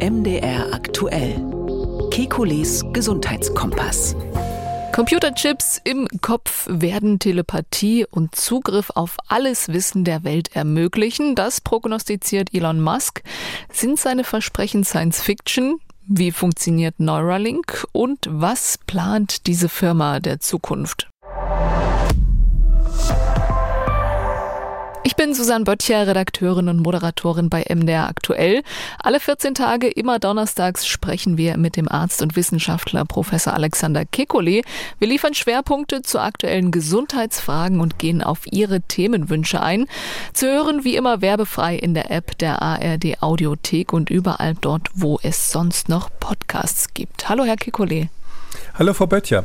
MDR aktuell. Kekules Gesundheitskompass. Computerchips im Kopf werden Telepathie und Zugriff auf alles Wissen der Welt ermöglichen. Das prognostiziert Elon Musk. Sind seine Versprechen Science Fiction? Wie funktioniert Neuralink? Und was plant diese Firma der Zukunft? Bin Susanne Böttcher, Redakteurin und Moderatorin bei MDR Aktuell. Alle 14 Tage, immer donnerstags, sprechen wir mit dem Arzt und Wissenschaftler Professor Alexander Kekulé. Wir liefern Schwerpunkte zu aktuellen Gesundheitsfragen und gehen auf Ihre Themenwünsche ein. Zu hören wie immer werbefrei in der App der ARD Audiothek und überall dort, wo es sonst noch Podcasts gibt. Hallo, Herr Kekulé. Hallo, Frau Böttcher.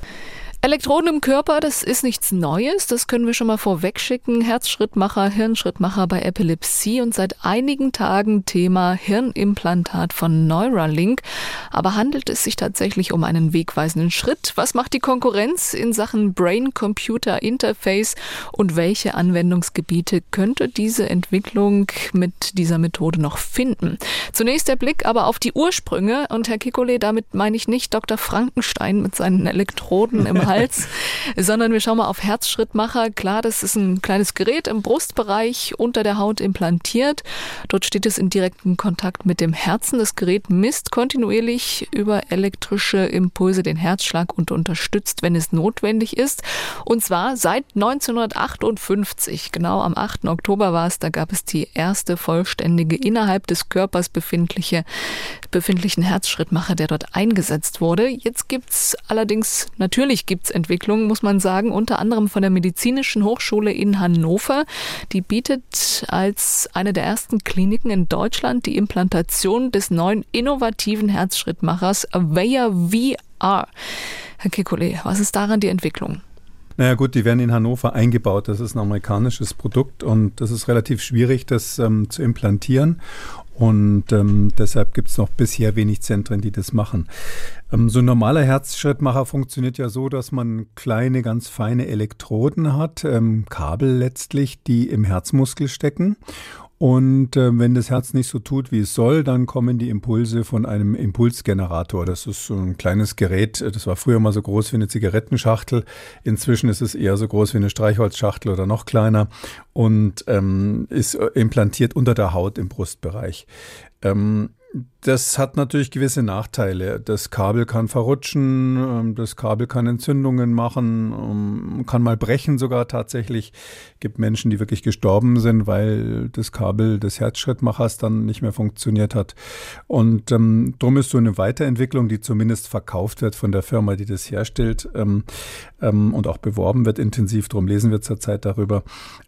Elektroden im Körper, das ist nichts Neues, das können wir schon mal vorwegschicken. Herzschrittmacher, Hirnschrittmacher bei Epilepsie und seit einigen Tagen Thema Hirnimplantat von Neuralink. Aber handelt es sich tatsächlich um einen wegweisenden Schritt? Was macht die Konkurrenz in Sachen Brain-Computer-Interface und welche Anwendungsgebiete könnte diese Entwicklung mit dieser Methode noch finden? Zunächst der Blick aber auf die Ursprünge und Herr Kikole, damit meine ich nicht Dr. Frankenstein mit seinen Elektroden im Hals, sondern wir schauen mal auf Herzschrittmacher. Klar, das ist ein kleines Gerät im Brustbereich unter der Haut implantiert. Dort steht es in direktem Kontakt mit dem Herzen. Das Gerät misst kontinuierlich über elektrische Impulse den Herzschlag und unterstützt, wenn es notwendig ist. Und zwar seit 1958, genau am 8. Oktober war es, da gab es die erste vollständige innerhalb des Körpers befindliche, befindlichen Herzschrittmacher, der dort eingesetzt wurde. Jetzt gibt's allerdings, natürlich gibt Zukunftsentwicklung, muss man sagen, unter anderem von der Medizinischen Hochschule in Hannover. Die bietet als eine der ersten Kliniken in Deutschland die Implantation des neuen innovativen Herzschrittmachers Avaya VR. Herr Kekulé, was ist daran die Entwicklung? Naja gut, die werden in Hannover eingebaut. Das ist ein amerikanisches Produkt und das ist relativ schwierig, das ähm, zu implantieren. Und ähm, deshalb gibt es noch bisher wenig Zentren, die das machen. Ähm, so ein normaler Herzschrittmacher funktioniert ja so, dass man kleine, ganz feine Elektroden hat, ähm, Kabel letztlich, die im Herzmuskel stecken. Und äh, wenn das Herz nicht so tut, wie es soll, dann kommen die Impulse von einem Impulsgenerator. Das ist so ein kleines Gerät. Das war früher mal so groß wie eine Zigarettenschachtel. Inzwischen ist es eher so groß wie eine Streichholzschachtel oder noch kleiner und ähm, ist äh, implantiert unter der Haut im Brustbereich. Ähm, das hat natürlich gewisse Nachteile. Das Kabel kann verrutschen, ähm, das Kabel kann Entzündungen machen, ähm, kann mal brechen sogar tatsächlich. Es gibt Menschen, die wirklich gestorben sind, weil das Kabel des Herzschrittmachers dann nicht mehr funktioniert hat. Und ähm, darum ist so eine Weiterentwicklung, die zumindest verkauft wird von der Firma, die das herstellt ähm, ähm, und auch beworben wird intensiv, darum lesen wir zurzeit darüber,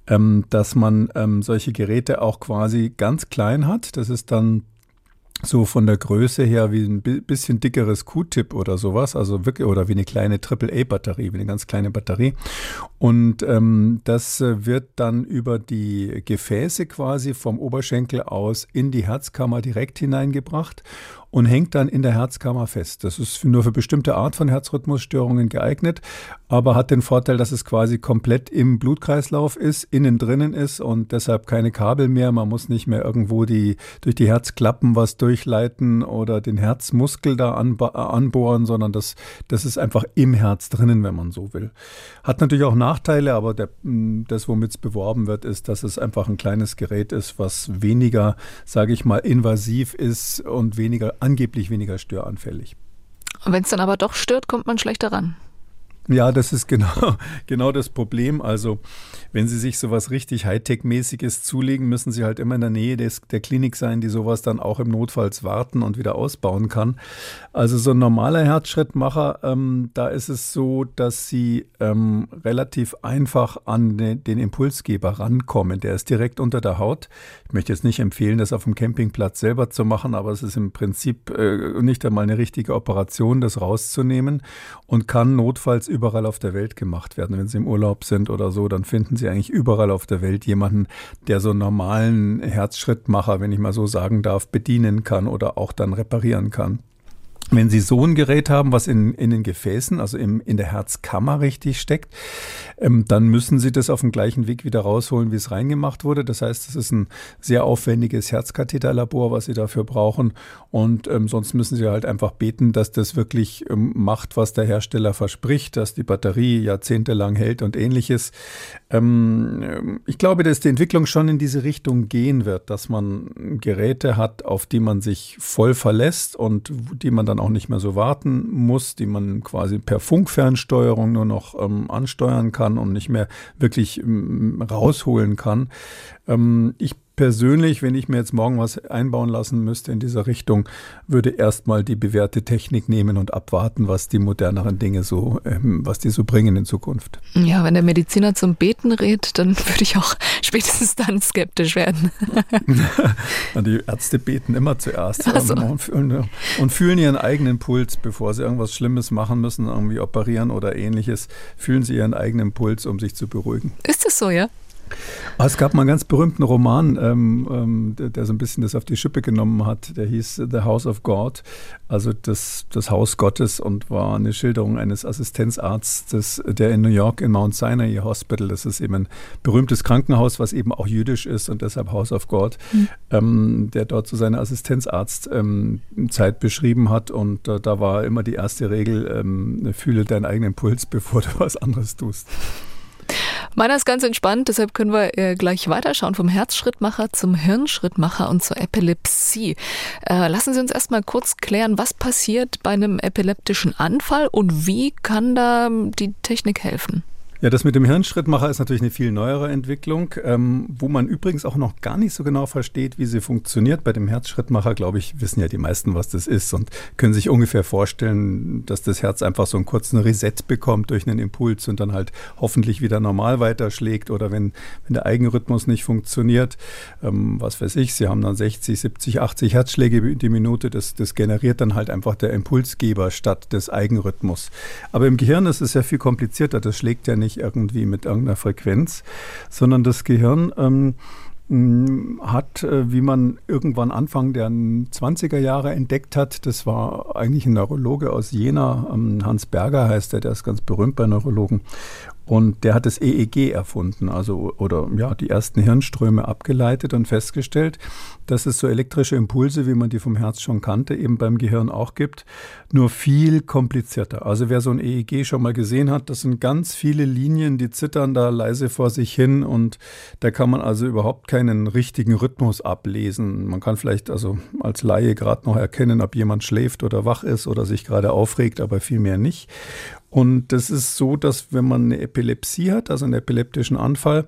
ähm, dass man solche Geräte auch quasi ganz klein hat. Das ist dann so von der Größe her wie ein bisschen dickeres Q-Tip oder sowas, also wirklich oder wie eine kleine AAA-Batterie, wie eine ganz kleine Batterie. Und ähm, das äh, wird dann über die Gefäße quasi vom Oberschenkel aus in die Herzkammer direkt hineingebracht und hängt dann in der Herzkammer fest. Das ist nur für bestimmte Art von Herzrhythmusstörungen geeignet, aber hat den Vorteil, dass es quasi komplett im Blutkreislauf ist, innen drinnen ist und deshalb keine Kabel mehr. Man muss nicht mehr irgendwo die durch die Herzklappen was durchleiten oder den Herzmuskel da anbohren, sondern das, das ist einfach im Herz drinnen, wenn man so will. Hat natürlich auch Nachteile, aber der, das, womit es beworben wird, ist, dass es einfach ein kleines Gerät ist, was weniger, sage ich mal, invasiv ist und weniger angeblich weniger störanfällig. Wenn es dann aber doch stört, kommt man schlechter ran. Ja, das ist genau, genau das Problem. Also, wenn Sie sich sowas richtig Hightech-mäßiges zulegen, müssen Sie halt immer in der Nähe des, der Klinik sein, die sowas dann auch im Notfalls warten und wieder ausbauen kann. Also, so ein normaler Herzschrittmacher, ähm, da ist es so, dass Sie ähm, relativ einfach an den, den Impulsgeber rankommen. Der ist direkt unter der Haut. Ich möchte jetzt nicht empfehlen, das auf dem Campingplatz selber zu machen, aber es ist im Prinzip äh, nicht einmal eine richtige Operation, das rauszunehmen und kann notfalls überall auf der Welt gemacht werden. Wenn Sie im Urlaub sind oder so, dann finden Sie eigentlich überall auf der Welt jemanden, der so einen normalen Herzschrittmacher, wenn ich mal so sagen darf, bedienen kann oder auch dann reparieren kann. Wenn Sie so ein Gerät haben, was in, in den Gefäßen, also im, in der Herzkammer richtig steckt, ähm, dann müssen Sie das auf dem gleichen Weg wieder rausholen, wie es reingemacht wurde. Das heißt, es ist ein sehr aufwendiges Herzkatheterlabor, was Sie dafür brauchen. Und ähm, sonst müssen Sie halt einfach beten, dass das wirklich ähm, macht, was der Hersteller verspricht, dass die Batterie jahrzehntelang hält und ähnliches. Ähm, ich glaube, dass die Entwicklung schon in diese Richtung gehen wird, dass man Geräte hat, auf die man sich voll verlässt und die man dann dann auch nicht mehr so warten muss, die man quasi per Funkfernsteuerung nur noch ähm, ansteuern kann und nicht mehr wirklich ähm, rausholen kann. Ähm, ich persönlich, wenn ich mir jetzt morgen was einbauen lassen müsste in dieser Richtung, würde erstmal die bewährte Technik nehmen und abwarten, was die moderneren Dinge so, ähm, was die so bringen in Zukunft. Ja, wenn der Mediziner zum Beten redet, dann würde ich auch spätestens dann skeptisch werden. die Ärzte beten immer zuerst so. und, und fühlen ihren eigenen Puls, bevor sie irgendwas Schlimmes machen müssen, irgendwie operieren oder ähnliches, fühlen sie ihren eigenen Puls, um sich zu beruhigen. Ist das so, ja? Ah, es gab mal einen ganz berühmten Roman, ähm, ähm, der, der, so ein bisschen das auf die Schippe genommen hat. Der hieß The House of God, also das, das Haus Gottes und war eine Schilderung eines Assistenzarztes, der in New York in Mount Sinai Hospital, das ist eben ein berühmtes Krankenhaus, was eben auch jüdisch ist und deshalb House of God, mhm. ähm, der dort so seine Assistenzarztzeit ähm, beschrieben hat. Und äh, da war immer die erste Regel, ähm, fühle deinen eigenen Puls, bevor du was anderes tust. Meiner ist ganz entspannt, deshalb können wir äh, gleich weiterschauen vom Herzschrittmacher zum Hirnschrittmacher und zur Epilepsie. Äh, lassen Sie uns erstmal kurz klären, was passiert bei einem epileptischen Anfall und wie kann da die Technik helfen? Ja, das mit dem Hirnschrittmacher ist natürlich eine viel neuere Entwicklung, ähm, wo man übrigens auch noch gar nicht so genau versteht, wie sie funktioniert. Bei dem Herzschrittmacher, glaube ich, wissen ja die meisten, was das ist und können sich ungefähr vorstellen, dass das Herz einfach so einen kurzen Reset bekommt durch einen Impuls und dann halt hoffentlich wieder normal weiterschlägt oder wenn, wenn der Eigenrhythmus nicht funktioniert, ähm, was weiß ich, sie haben dann 60, 70, 80 Herzschläge die Minute, das, das generiert dann halt einfach der Impulsgeber statt des Eigenrhythmus. Aber im Gehirn ist es ja viel komplizierter, das schlägt ja nicht nicht irgendwie mit irgendeiner Frequenz, sondern das Gehirn ähm, hat, äh, wie man irgendwann Anfang der 20er Jahre entdeckt hat, das war eigentlich ein Neurologe aus Jena, ähm, Hans Berger heißt er, der ist ganz berühmt bei Neurologen. Und der hat das EEG erfunden, also oder ja, die ersten Hirnströme abgeleitet und festgestellt, dass es so elektrische Impulse, wie man die vom Herz schon kannte, eben beim Gehirn auch gibt, nur viel komplizierter. Also wer so ein EEG schon mal gesehen hat, das sind ganz viele Linien, die zittern da leise vor sich hin und da kann man also überhaupt keinen richtigen Rhythmus ablesen. Man kann vielleicht also als Laie gerade noch erkennen, ob jemand schläft oder wach ist oder sich gerade aufregt, aber viel mehr nicht. Und das ist so, dass wenn man eine Epilepsie hat, also einen epileptischen Anfall,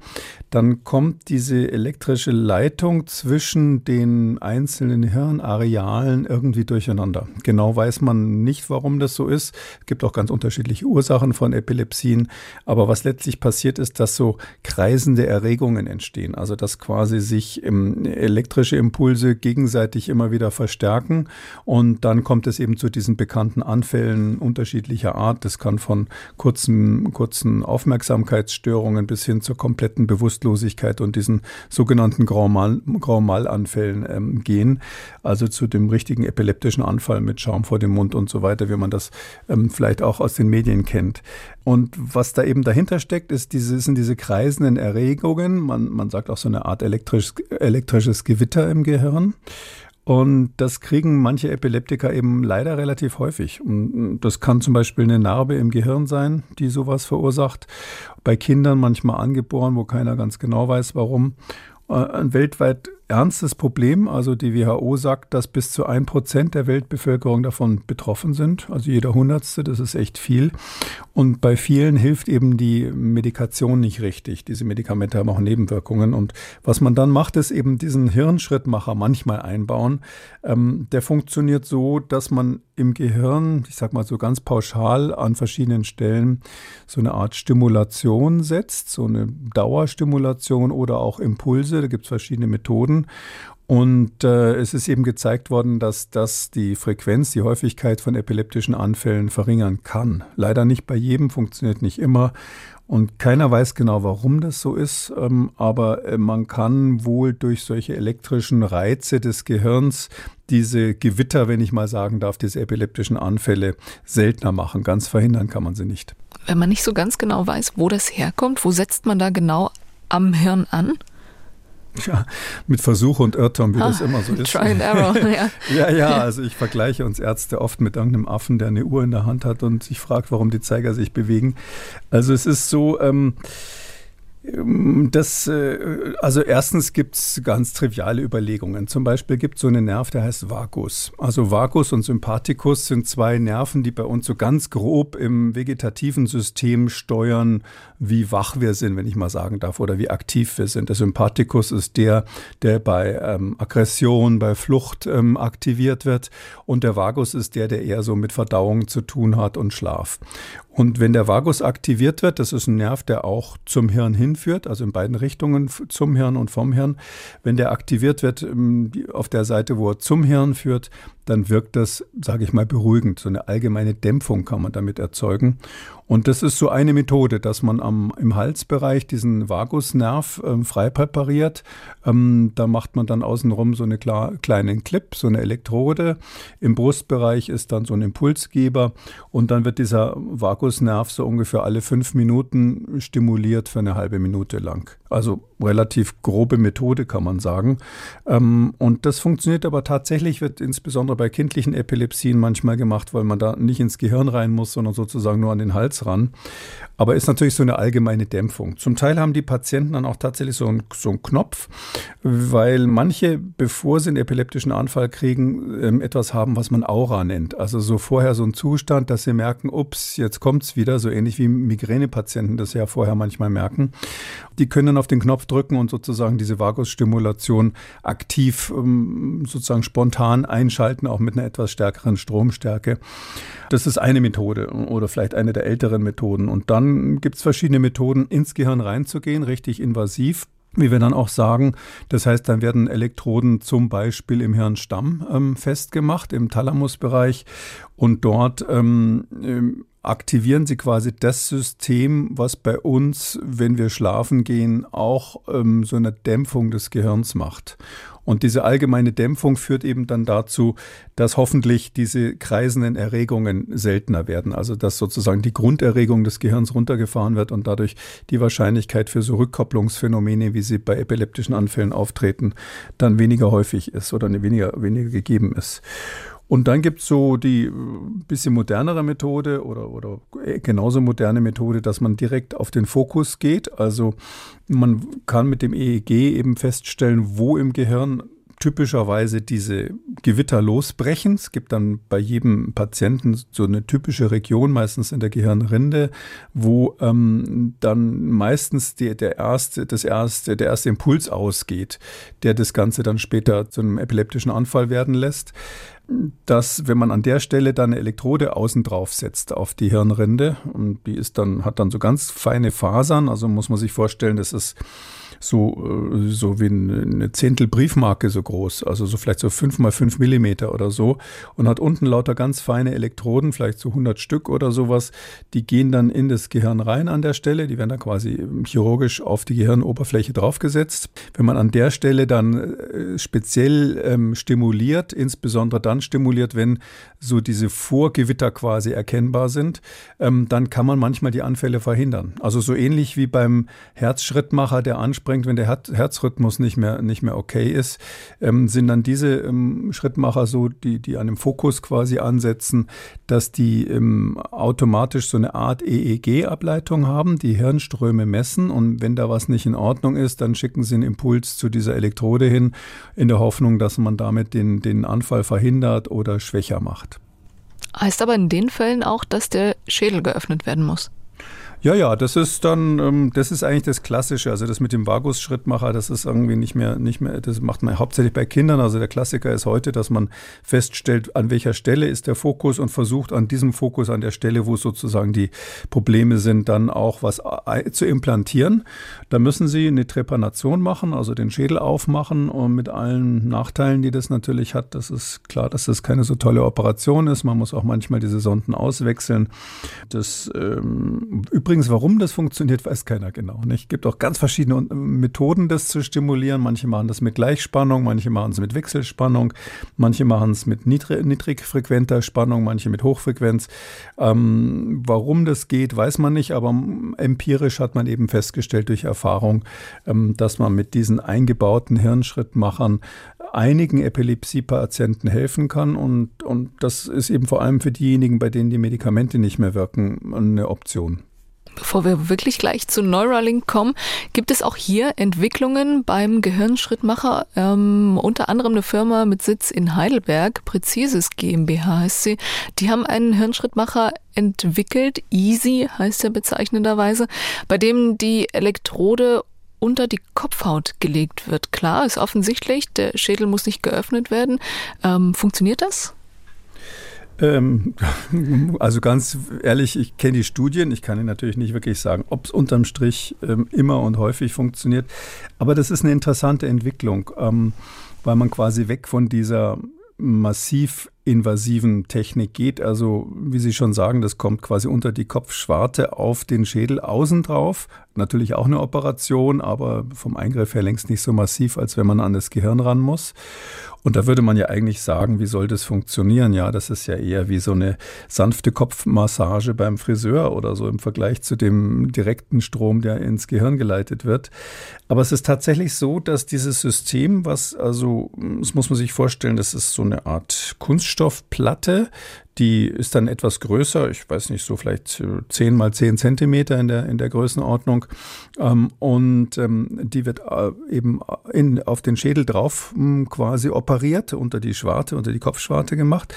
dann kommt diese elektrische Leitung zwischen den einzelnen Hirnarealen irgendwie durcheinander. Genau weiß man nicht, warum das so ist. Es gibt auch ganz unterschiedliche Ursachen von Epilepsien. Aber was letztlich passiert ist, dass so kreisende Erregungen entstehen. Also dass quasi sich elektrische Impulse gegenseitig immer wieder verstärken. Und dann kommt es eben zu diesen bekannten Anfällen unterschiedlicher Art. Das kann von kurzen, kurzen Aufmerksamkeitsstörungen bis hin zur kompletten Bewusstlosigkeit und diesen sogenannten Grand Mal-Anfällen Fällen ähm, gehen, also zu dem richtigen epileptischen Anfall mit Schaum vor dem Mund und so weiter, wie man das ähm, vielleicht auch aus den Medien kennt. Und was da eben dahinter steckt, ist diese, sind diese kreisenden Erregungen. Man, man sagt auch so eine Art elektrisch, elektrisches Gewitter im Gehirn. Und das kriegen manche Epileptiker eben leider relativ häufig. Und das kann zum Beispiel eine Narbe im Gehirn sein, die sowas verursacht. Bei Kindern manchmal angeboren, wo keiner ganz genau weiß, warum. Äh, weltweit ernstes Problem. Also die WHO sagt, dass bis zu ein Prozent der Weltbevölkerung davon betroffen sind. Also jeder Hundertste, das ist echt viel. Und bei vielen hilft eben die Medikation nicht richtig. Diese Medikamente haben auch Nebenwirkungen. Und was man dann macht, ist eben diesen Hirnschrittmacher manchmal einbauen. Ähm, der funktioniert so, dass man im Gehirn, ich sag mal so ganz pauschal an verschiedenen Stellen so eine Art Stimulation setzt, so eine Dauerstimulation oder auch Impulse. Da gibt es verschiedene Methoden werden. Und äh, es ist eben gezeigt worden, dass das die Frequenz, die Häufigkeit von epileptischen Anfällen verringern kann. Leider nicht bei jedem, funktioniert nicht immer. Und keiner weiß genau, warum das so ist, ähm, aber äh, man kann wohl durch solche elektrischen Reize des Gehirns diese Gewitter, wenn ich mal sagen darf, diese epileptischen Anfälle seltener machen. Ganz verhindern kann man sie nicht. Wenn man nicht so ganz genau weiß, wo das herkommt, wo setzt man da genau am Hirn an? Ja, mit Versuch und Irrtum, wie ah, das immer so ist. Try and error, ja. ja, ja, also ich vergleiche uns Ärzte oft mit irgendeinem Affen, der eine Uhr in der Hand hat und sich fragt, warum die Zeiger sich bewegen. Also es ist so, ähm, ähm, das, äh, also erstens gibt es ganz triviale Überlegungen. Zum Beispiel gibt es so einen Nerv, der heißt Vagus. Also Vagus und Sympathikus sind zwei Nerven, die bei uns so ganz grob im vegetativen System steuern, wie wach wir sind, wenn ich mal sagen darf, oder wie aktiv wir sind. Der Sympathikus ist der, der bei ähm, Aggression, bei Flucht ähm, aktiviert wird. Und der Vagus ist der, der eher so mit Verdauung zu tun hat und Schlaf. Und wenn der Vagus aktiviert wird, das ist ein Nerv, der auch zum Hirn hinführt, also in beiden Richtungen zum Hirn und vom Hirn. Wenn der aktiviert wird ähm, auf der Seite, wo er zum Hirn führt, dann wirkt das, sage ich mal, beruhigend. So eine allgemeine Dämpfung kann man damit erzeugen. Und das ist so eine Methode, dass man am, im Halsbereich diesen Vagusnerv ähm, frei präpariert. Ähm, da macht man dann außenrum so einen kleinen Clip, so eine Elektrode. Im Brustbereich ist dann so ein Impulsgeber und dann wird dieser Vagusnerv so ungefähr alle fünf Minuten stimuliert für eine halbe Minute lang. Also relativ grobe Methode, kann man sagen. Ähm, und das funktioniert aber tatsächlich, wird insbesondere bei kindlichen Epilepsien manchmal gemacht, weil man da nicht ins Gehirn rein muss, sondern sozusagen nur an den Hals ran. Aber ist natürlich so eine allgemeine Dämpfung. Zum Teil haben die Patienten dann auch tatsächlich so einen, so einen Knopf, weil manche, bevor sie einen epileptischen Anfall kriegen, ähm, etwas haben, was man Aura nennt. Also so vorher so ein Zustand, dass sie merken, ups, jetzt kommt's wieder, so ähnlich wie Migränepatienten das ja vorher manchmal merken. Die können auf den Knopf drücken und sozusagen diese Vagusstimulation aktiv ähm, sozusagen spontan einschalten, auch mit einer etwas stärkeren Stromstärke. Das ist eine Methode oder vielleicht eine der älteren Methoden. Und dann gibt es verschiedene Methoden, ins Gehirn reinzugehen, richtig invasiv wie wir dann auch sagen. Das heißt, dann werden Elektroden zum Beispiel im Hirnstamm ähm, festgemacht, im Thalamusbereich. Und dort ähm, ähm aktivieren sie quasi das System, was bei uns, wenn wir schlafen gehen, auch ähm, so eine Dämpfung des Gehirns macht. Und diese allgemeine Dämpfung führt eben dann dazu, dass hoffentlich diese kreisenden Erregungen seltener werden. Also dass sozusagen die Grunderregung des Gehirns runtergefahren wird und dadurch die Wahrscheinlichkeit für so Rückkopplungsphänomene, wie sie bei epileptischen Anfällen auftreten, dann weniger häufig ist oder weniger, weniger gegeben ist. Und dann gibt es so die äh, bisschen modernere Methode oder, oder genauso moderne Methode, dass man direkt auf den Fokus geht. Also man kann mit dem EEG eben feststellen, wo im Gehirn typischerweise diese Gewitter losbrechen. Es gibt dann bei jedem Patienten so eine typische Region, meistens in der Gehirnrinde, wo ähm, dann meistens die, der, erste, das erste, der erste Impuls ausgeht, der das Ganze dann später zu einem epileptischen Anfall werden lässt dass wenn man an der Stelle dann eine Elektrode außen drauf setzt auf die Hirnrinde und die ist dann hat dann so ganz feine Fasern, also muss man sich vorstellen, das ist so, äh, so wie eine Zehntel Briefmarke so groß, also so vielleicht so fünf mal fünf Millimeter oder so und hat unten lauter ganz feine Elektroden, vielleicht so 100 Stück oder sowas, die gehen dann in das Gehirn rein an der Stelle, die werden dann quasi chirurgisch auf die Gehirnoberfläche draufgesetzt. Wenn man an der Stelle dann äh, speziell ähm, stimuliert, insbesondere dann stimuliert, wenn so diese Vorgewitter quasi erkennbar sind, ähm, dann kann man manchmal die Anfälle verhindern. Also so ähnlich wie beim Herzschrittmacher, der anspricht, anspringt, wenn der Herzrhythmus nicht mehr, nicht mehr okay ist, ähm, sind dann diese ähm, Schrittmacher so, die, die an dem Fokus quasi ansetzen, dass die ähm, automatisch so eine Art EEG-Ableitung haben, die Hirnströme messen und wenn da was nicht in Ordnung ist, dann schicken sie einen Impuls zu dieser Elektrode hin, in der Hoffnung, dass man damit den, den Anfall verhindert oder schwächer macht. Heißt aber in den Fällen auch, dass der Schädel geöffnet werden muss. Ja, ja, das ist dann, ähm, das ist eigentlich das Klassische. Also das mit dem Vagus-Schrittmacher, das ist irgendwie nicht mehr, nicht mehr, das macht man hauptsächlich bei Kindern. Also der Klassiker ist heute, dass man feststellt, an welcher Stelle ist der Fokus und versucht an diesem Fokus, an der Stelle, wo sozusagen die Probleme sind, dann auch was zu implantieren. Da müssen Sie eine Trepanation machen, also den Schädel aufmachen und mit allen Nachteilen, die das natürlich hat. Das ist klar, dass das keine so tolle Operation ist. Man muss auch manchmal diese Sonden auswechseln. Das ähm, Übrigens, warum das funktioniert, weiß keiner genau. Es gibt auch ganz verschiedene Methoden, das zu stimulieren. Manche machen das mit Gleichspannung, manche machen es mit Wechselspannung, manche machen es mit niedrig, niedrigfrequenter Spannung, manche mit Hochfrequenz. Ähm, warum das geht, weiß man nicht, aber empirisch hat man eben festgestellt durch Erfahrung, ähm, dass man mit diesen eingebauten Hirnschrittmachern einigen Epilepsie-Patienten helfen kann. Und, und das ist eben vor allem für diejenigen, bei denen die Medikamente nicht mehr wirken, eine Option. Bevor wir wirklich gleich zu Neuralink kommen, gibt es auch hier Entwicklungen beim Gehirnschrittmacher. Ähm, unter anderem eine Firma mit Sitz in Heidelberg, Präzises GmbH heißt sie. Die haben einen Hirnschrittmacher entwickelt, Easy heißt er bezeichnenderweise, bei dem die Elektrode unter die Kopfhaut gelegt wird. Klar, ist offensichtlich, der Schädel muss nicht geöffnet werden. Ähm, funktioniert das? Ähm, also ganz ehrlich, ich kenne die Studien. Ich kann Ihnen natürlich nicht wirklich sagen, ob es unterm Strich ähm, immer und häufig funktioniert. Aber das ist eine interessante Entwicklung, ähm, weil man quasi weg von dieser massiv invasiven Technik geht. Also, wie Sie schon sagen, das kommt quasi unter die Kopfschwarte auf den Schädel außen drauf. Natürlich auch eine Operation, aber vom Eingriff her längst nicht so massiv, als wenn man an das Gehirn ran muss. Und da würde man ja eigentlich sagen, wie soll das funktionieren? Ja, das ist ja eher wie so eine sanfte Kopfmassage beim Friseur oder so im Vergleich zu dem direkten Strom, der ins Gehirn geleitet wird. Aber es ist tatsächlich so, dass dieses System, was also, das muss man sich vorstellen, das ist so eine Art Kunststoffplatte, die ist dann etwas größer, ich weiß nicht, so vielleicht 10 mal 10 Zentimeter in der, in der Größenordnung. Ähm, und ähm, die wird äh, eben in, auf den Schädel drauf hm, quasi operiert, unter die Schwarte, unter die Kopfschwarte gemacht.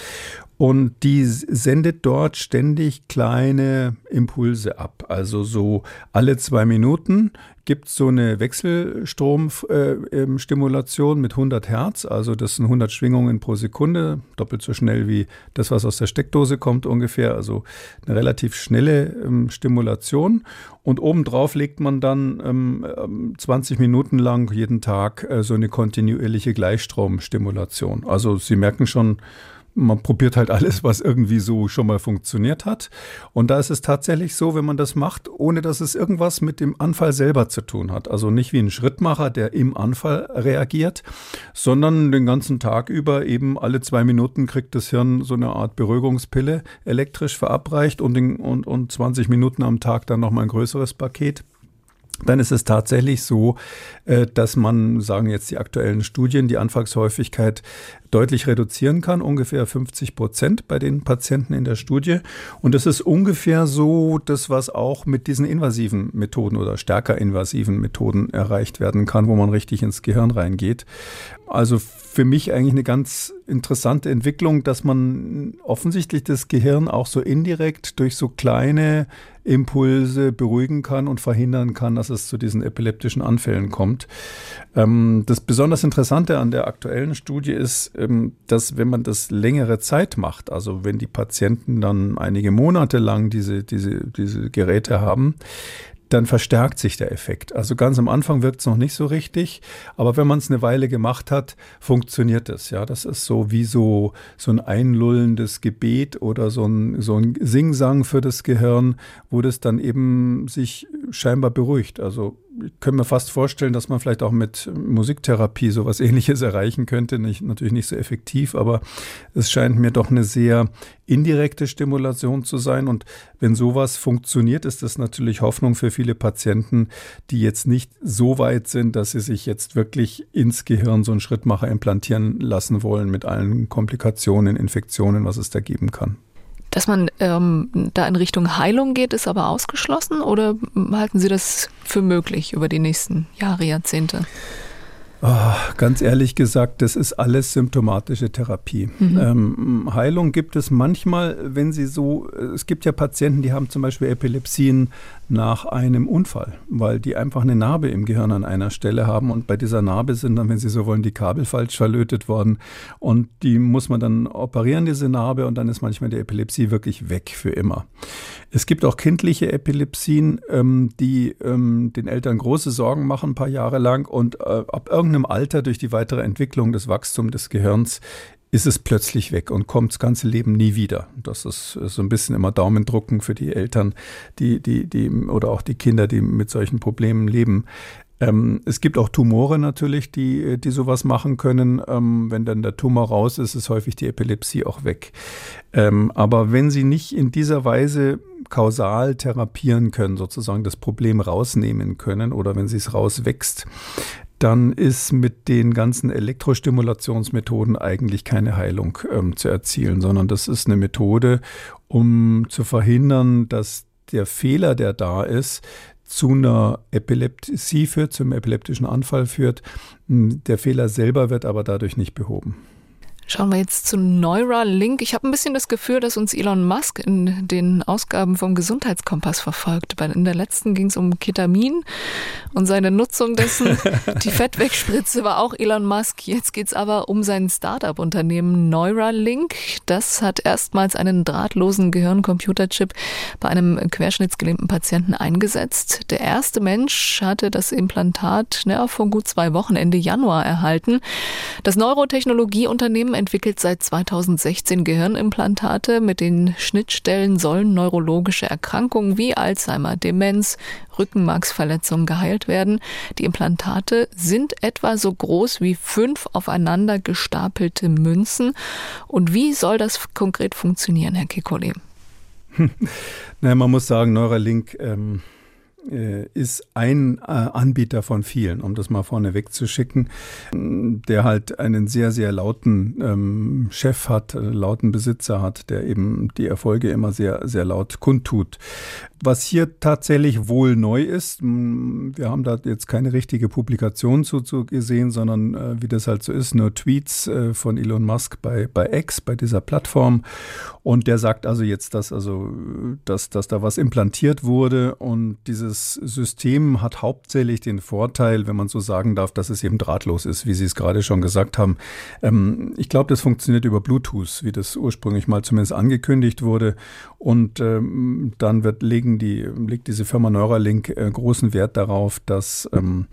Und die sendet dort ständig kleine Impulse ab. Also so alle zwei Minuten gibt so eine Wechselstromstimulation äh, mit 100 Hertz. Also das sind 100 Schwingungen pro Sekunde, doppelt so schnell wie das, was aus der Steckdose kommt ungefähr. Also eine relativ schnelle ähm, Stimulation. Und obendrauf legt man dann ähm, 20 ähm, Minuten lang jeden Tag äh, so eine kontinuierliche Gleichstromstimulation. Also Sie merken schon, man probiert halt alles, was irgendwie so schon mal funktioniert hat. Und da ist es tatsächlich so, wenn man das macht, ohne dass es irgendwas mit dem Anfall selber zu tun hat. Also nicht wie ein Schrittmacher, der im Anfall reagiert, sondern den ganzen Tag über eben alle zwei Minuten kriegt das Hirn so eine Art Beruhigungspille elektrisch verabreicht und, in, und, und 20 Minuten am Tag dann nochmal ein größeres Paket dann ist es tatsächlich so, äh, dass man, sagen jetzt die aktuellen Studien, die Anfallshäufigkeit deutlich reduzieren kann, ungefähr 50 Prozent bei den Patienten in der Studie. Und das ist ungefähr so das, was auch mit diesen invasiven Methoden oder stärker invasiven Methoden erreicht werden kann, wo man richtig ins Gehirn reingeht. Also für mich eigentlich eine ganz interessante Entwicklung, dass man offensichtlich das Gehirn auch so indirekt durch so kleine Impulse beruhigen kann und verhindern kann, dass es zu diesen epileptischen Anfällen kommt. Ähm, das besonders Interessante an der aktuellen Studie ist, dass wenn man das längere Zeit macht, also wenn die Patienten dann einige Monate lang diese, diese, diese Geräte haben, dann verstärkt sich der Effekt. Also ganz am Anfang wirkt es noch nicht so richtig, aber wenn man es eine Weile gemacht hat, funktioniert es. Ja, das ist so wie so, so ein einlullendes Gebet oder so ein, so ein Singsang für das Gehirn, wo das dann eben sich scheinbar beruhigt. Also ich könnte mir fast vorstellen, dass man vielleicht auch mit Musiktherapie sowas ähnliches erreichen könnte. Nicht, natürlich nicht so effektiv, aber es scheint mir doch eine sehr indirekte Stimulation zu sein. Und wenn sowas funktioniert, ist das natürlich Hoffnung für viele Patienten, die jetzt nicht so weit sind, dass sie sich jetzt wirklich ins Gehirn so einen Schrittmacher implantieren lassen wollen mit allen Komplikationen, Infektionen, was es da geben kann. Dass man ähm, da in Richtung Heilung geht, ist aber ausgeschlossen oder halten Sie das für möglich über die nächsten Jahre, Jahrzehnte? Oh, ganz ehrlich gesagt, das ist alles symptomatische Therapie. Mhm. Ähm, Heilung gibt es manchmal, wenn sie so, es gibt ja Patienten, die haben zum Beispiel Epilepsien nach einem Unfall, weil die einfach eine Narbe im Gehirn an einer Stelle haben und bei dieser Narbe sind dann, wenn Sie so wollen, die Kabel falsch verlötet worden und die muss man dann operieren, diese Narbe, und dann ist manchmal die Epilepsie wirklich weg für immer. Es gibt auch kindliche Epilepsien, ähm, die ähm, den Eltern große Sorgen machen, ein paar Jahre lang und äh, ab irgendeinem Alter durch die weitere Entwicklung des Wachstums des Gehirns ist es plötzlich weg und kommt das ganze Leben nie wieder. Das ist so ein bisschen immer Daumendrucken für die Eltern, die, die, die, oder auch die Kinder, die mit solchen Problemen leben. Ähm, es gibt auch Tumore natürlich, die, die sowas machen können. Ähm, wenn dann der Tumor raus ist, ist häufig die Epilepsie auch weg. Ähm, aber wenn sie nicht in dieser Weise kausal therapieren können, sozusagen das Problem rausnehmen können oder wenn sie es rauswächst, dann ist mit den ganzen Elektrostimulationsmethoden eigentlich keine Heilung ähm, zu erzielen, sondern das ist eine Methode, um zu verhindern, dass der Fehler, der da ist, zu einer Epilepsie führt, zum epileptischen Anfall führt. Der Fehler selber wird aber dadurch nicht behoben. Schauen wir jetzt zu Neuralink. Ich habe ein bisschen das Gefühl, dass uns Elon Musk in den Ausgaben vom Gesundheitskompass verfolgt. In der letzten ging es um Ketamin und seine Nutzung dessen. Die Fettwegspritze war auch Elon Musk. Jetzt geht es aber um sein Startup-Unternehmen Neuralink. Das hat erstmals einen drahtlosen Gehirncomputerchip bei einem querschnittsgelähmten Patienten eingesetzt. Der erste Mensch hatte das Implantat na, vor gut zwei Wochen, Ende Januar, erhalten. Das Neurotechnologieunternehmen entwickelt seit 2016 Gehirnimplantate. Mit den Schnittstellen sollen neurologische Erkrankungen wie Alzheimer, Demenz, Rückenmarksverletzungen geheilt werden. Die Implantate sind etwa so groß wie fünf aufeinander gestapelte Münzen. Und wie soll das konkret funktionieren, Herr Kikole? naja, man muss sagen, Neuralink ähm äh, ist ein äh, Anbieter von vielen, um das mal vorne wegzuschicken, der halt einen sehr, sehr lauten ähm, Chef hat, äh, lauten Besitzer hat, der eben die Erfolge immer sehr, sehr laut kundtut. Was hier tatsächlich wohl neu ist, wir haben da jetzt keine richtige Publikation zu, zu gesehen, sondern äh, wie das halt so ist, nur Tweets äh, von Elon Musk bei, bei X, bei dieser Plattform. Und der sagt also jetzt, dass also, dass, dass da was implantiert wurde und dieses System hat hauptsächlich den Vorteil, wenn man so sagen darf, dass es eben drahtlos ist, wie Sie es gerade schon gesagt haben. Ähm, ich glaube, das funktioniert über Bluetooth, wie das ursprünglich mal zumindest angekündigt wurde. Und ähm, dann wird legen die, legt diese Firma Neuralink äh, großen Wert darauf, dass ähm,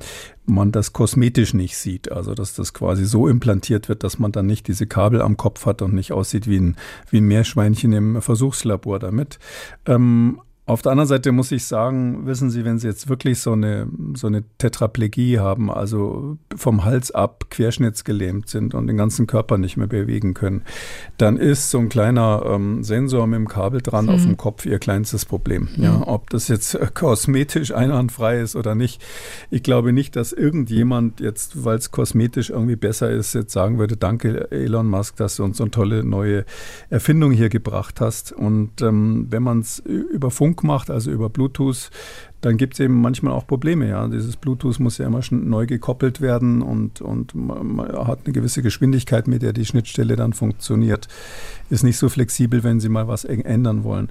man das kosmetisch nicht sieht. Also dass das quasi so implantiert wird, dass man dann nicht diese Kabel am Kopf hat und nicht aussieht wie ein, wie ein Meerschweinchen im Versuchslabor damit. Auf der anderen Seite muss ich sagen, wissen Sie, wenn Sie jetzt wirklich so eine, so eine Tetraplegie haben, also vom Hals ab querschnittsgelähmt sind und den ganzen Körper nicht mehr bewegen können, dann ist so ein kleiner ähm, Sensor mit dem Kabel dran mhm. auf dem Kopf Ihr kleinstes Problem. Mhm. Ja, ob das jetzt äh, kosmetisch einwandfrei ist oder nicht. Ich glaube nicht, dass irgendjemand jetzt, weil es kosmetisch irgendwie besser ist, jetzt sagen würde, danke Elon Musk, dass du uns so eine tolle neue Erfindung hier gebracht hast. Und ähm, wenn man es über Funk Funk macht, also über Bluetooth, dann gibt es eben manchmal auch Probleme. Ja. Dieses Bluetooth muss ja immer schon neu gekoppelt werden und, und man hat eine gewisse Geschwindigkeit, mit der die Schnittstelle dann funktioniert. Ist nicht so flexibel, wenn Sie mal was ändern wollen.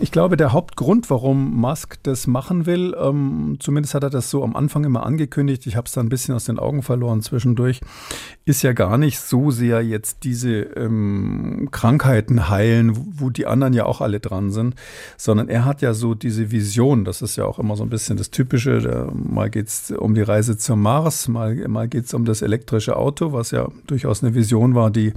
Ich glaube, der Hauptgrund, warum Musk das machen will, ähm, zumindest hat er das so am Anfang immer angekündigt, ich habe es da ein bisschen aus den Augen verloren zwischendurch, ist ja gar nicht so sehr jetzt diese ähm, Krankheiten heilen, wo die anderen ja auch alle dran sind, sondern er hat ja so diese Vision, das ist ja auch immer so ein bisschen das Typische, da, mal geht es um die Reise zum Mars, mal, mal geht es um das elektrische Auto, was ja durchaus eine Vision war, die,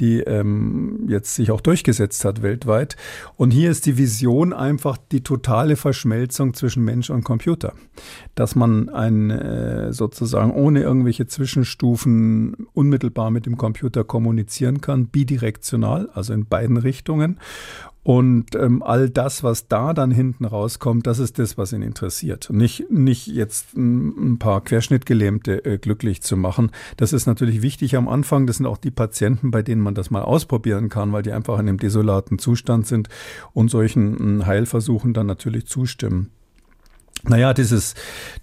die ähm, jetzt sich auch durchgesetzt hat weltweit. Und hier ist die Vision einfach die totale Verschmelzung zwischen Mensch und Computer. Dass man ein äh, sozusagen ohne irgendwelche Zwischenstufen unmittelbar mit dem Computer kommunizieren kann, bidirektional, also in beiden Richtungen. Und ähm, all das, was da dann hinten rauskommt, das ist das, was ihn interessiert. Nicht, nicht jetzt ein, paar Querschnittgelähmte äh, glücklich zu machen. Das ist natürlich wichtig am Anfang. Das sind auch die Patienten, bei denen man das mal ausprobieren kann, weil die einfach in einem desolaten Zustand sind und solchen Heilversuchen dann natürlich zustimmen. Naja, dieses,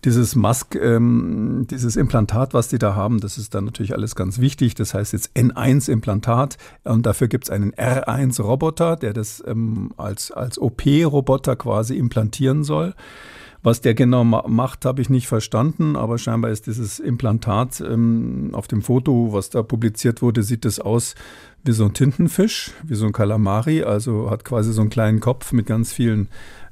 dieses Mask, ähm, dieses Implantat, was die da haben, das ist dann natürlich alles ganz wichtig. Das heißt jetzt N1-Implantat und dafür gibt es einen R1-Roboter, der das ähm, als, als OP-Roboter quasi implantieren soll. Was der genau ma macht, habe ich nicht verstanden, aber scheinbar ist dieses Implantat ähm, auf dem Foto, was da publiziert wurde, sieht es aus wie so ein Tintenfisch, wie so ein Kalamari, also hat quasi so einen kleinen Kopf mit ganz vielen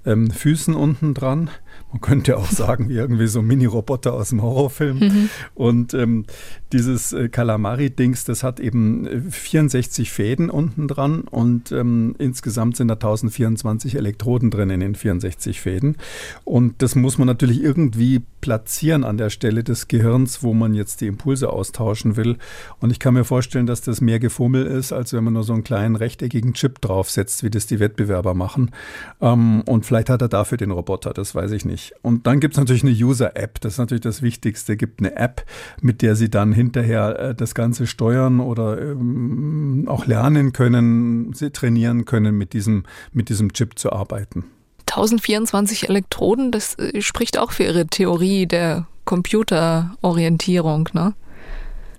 ähm, Füßen unten dran. Man könnte auch sagen, wie irgendwie so Mini-Roboter aus dem Horrorfilm. Mhm. Und ähm, dieses äh, Calamari-Dings, das hat eben 64 äh, Fäden unten dran und ähm, insgesamt sind da 1024 Elektroden drin in den 64 Fäden. Und das muss man natürlich irgendwie platzieren an der Stelle des Gehirns, wo man jetzt die Impulse austauschen will. Und ich kann mir vorstellen, dass das mehr Gefummel ist, als wenn man nur so einen kleinen rechteckigen Chip draufsetzt, wie das die Wettbewerber machen. Ähm, und vielleicht hat er dafür den Roboter, das weiß ich nicht. Und dann gibt es natürlich eine User-App, das ist natürlich das Wichtigste. Es gibt eine App, mit der Sie dann hinterher äh, das Ganze steuern oder ähm, auch lernen können, Sie trainieren können, mit diesem, mit diesem Chip zu arbeiten. 1024 Elektroden, das äh, spricht auch für Ihre Theorie der Computerorientierung, ne?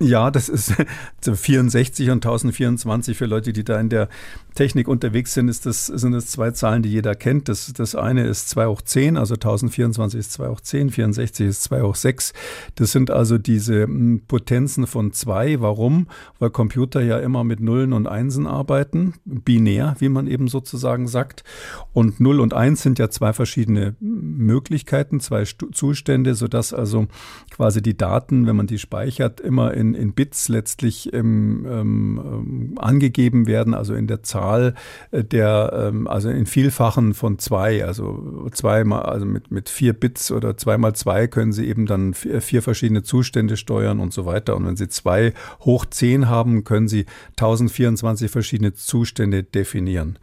Ja, das ist 64 und 1024 für Leute, die da in der Technik unterwegs sind, ist das, sind das zwei Zahlen, die jeder kennt. Das, das eine ist 2 hoch 10, also 1024 ist 2 hoch 10, 64 ist 2 hoch 6. Das sind also diese hm, Potenzen von 2. Warum? Weil Computer ja immer mit Nullen und Einsen arbeiten, binär, wie man eben sozusagen sagt. Und 0 und 1 sind ja zwei verschiedene Möglichkeiten, zwei Zustände, sodass also quasi die Daten, wenn man die speichert, immer in, in Bits letztlich ähm, ähm, angegeben werden, also in der Zahl Zahl äh, der, ähm, also in Vielfachen von zwei, also zweimal, also mit, mit vier Bits oder zweimal zwei können Sie eben dann vier, vier verschiedene Zustände steuern und so weiter. Und wenn Sie zwei hoch zehn haben, können Sie 1024 verschiedene Zustände definieren.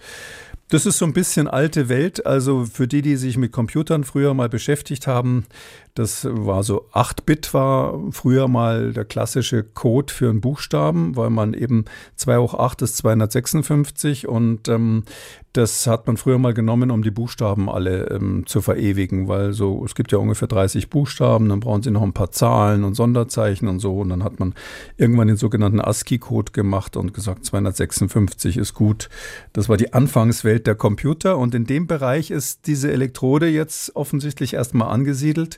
Das ist so ein bisschen alte Welt. Also für die, die sich mit Computern früher mal beschäftigt haben, das war so 8-Bit war früher mal der klassische Code für einen Buchstaben, weil man eben 2 hoch 8 ist 256 und ähm, das hat man früher mal genommen, um die Buchstaben alle ähm, zu verewigen, weil so, es gibt ja ungefähr 30 Buchstaben, dann brauchen sie noch ein paar Zahlen und Sonderzeichen und so und dann hat man irgendwann den sogenannten ASCII-Code gemacht und gesagt, 256 ist gut. Das war die Anfangswelt der Computer und in dem Bereich ist diese Elektrode jetzt offensichtlich erstmal angesiedelt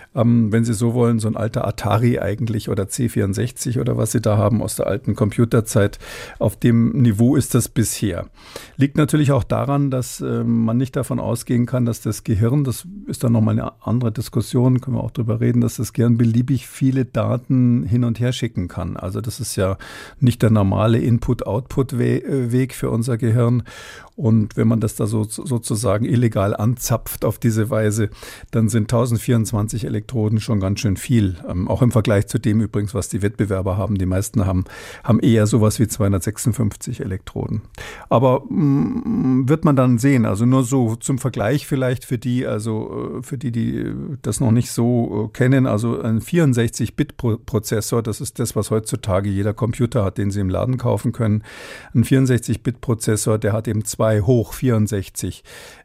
ähm, wenn Sie so wollen, so ein alter Atari eigentlich oder C64 oder was Sie da haben aus der alten Computerzeit. Auf dem Niveau ist das bisher. Liegt natürlich auch daran, dass äh, man nicht davon ausgehen kann, dass das Gehirn, das ist dann nochmal eine andere Diskussion, können wir auch drüber reden, dass das Gehirn beliebig viele Daten hin und her schicken kann. Also das ist ja nicht der normale Input-Output-Weg für unser Gehirn. Und wenn man das da so, sozusagen illegal anzapft auf diese Weise, dann sind 1024 Elektroden schon ganz schön viel. Ähm, auch im Vergleich zu dem übrigens, was die Wettbewerber haben. Die meisten haben, haben eher sowas wie 256 Elektroden. Aber mh, mm, wird man dann sehen. Also nur so zum Vergleich vielleicht für die, also äh, für die, die das noch nicht so äh, kennen. Also ein 64-Bit-Prozessor, das ist das, was heutzutage jeder Computer hat, den Sie im Laden kaufen können. Ein 64-Bit-Prozessor, der hat eben zwei 2 hoch 64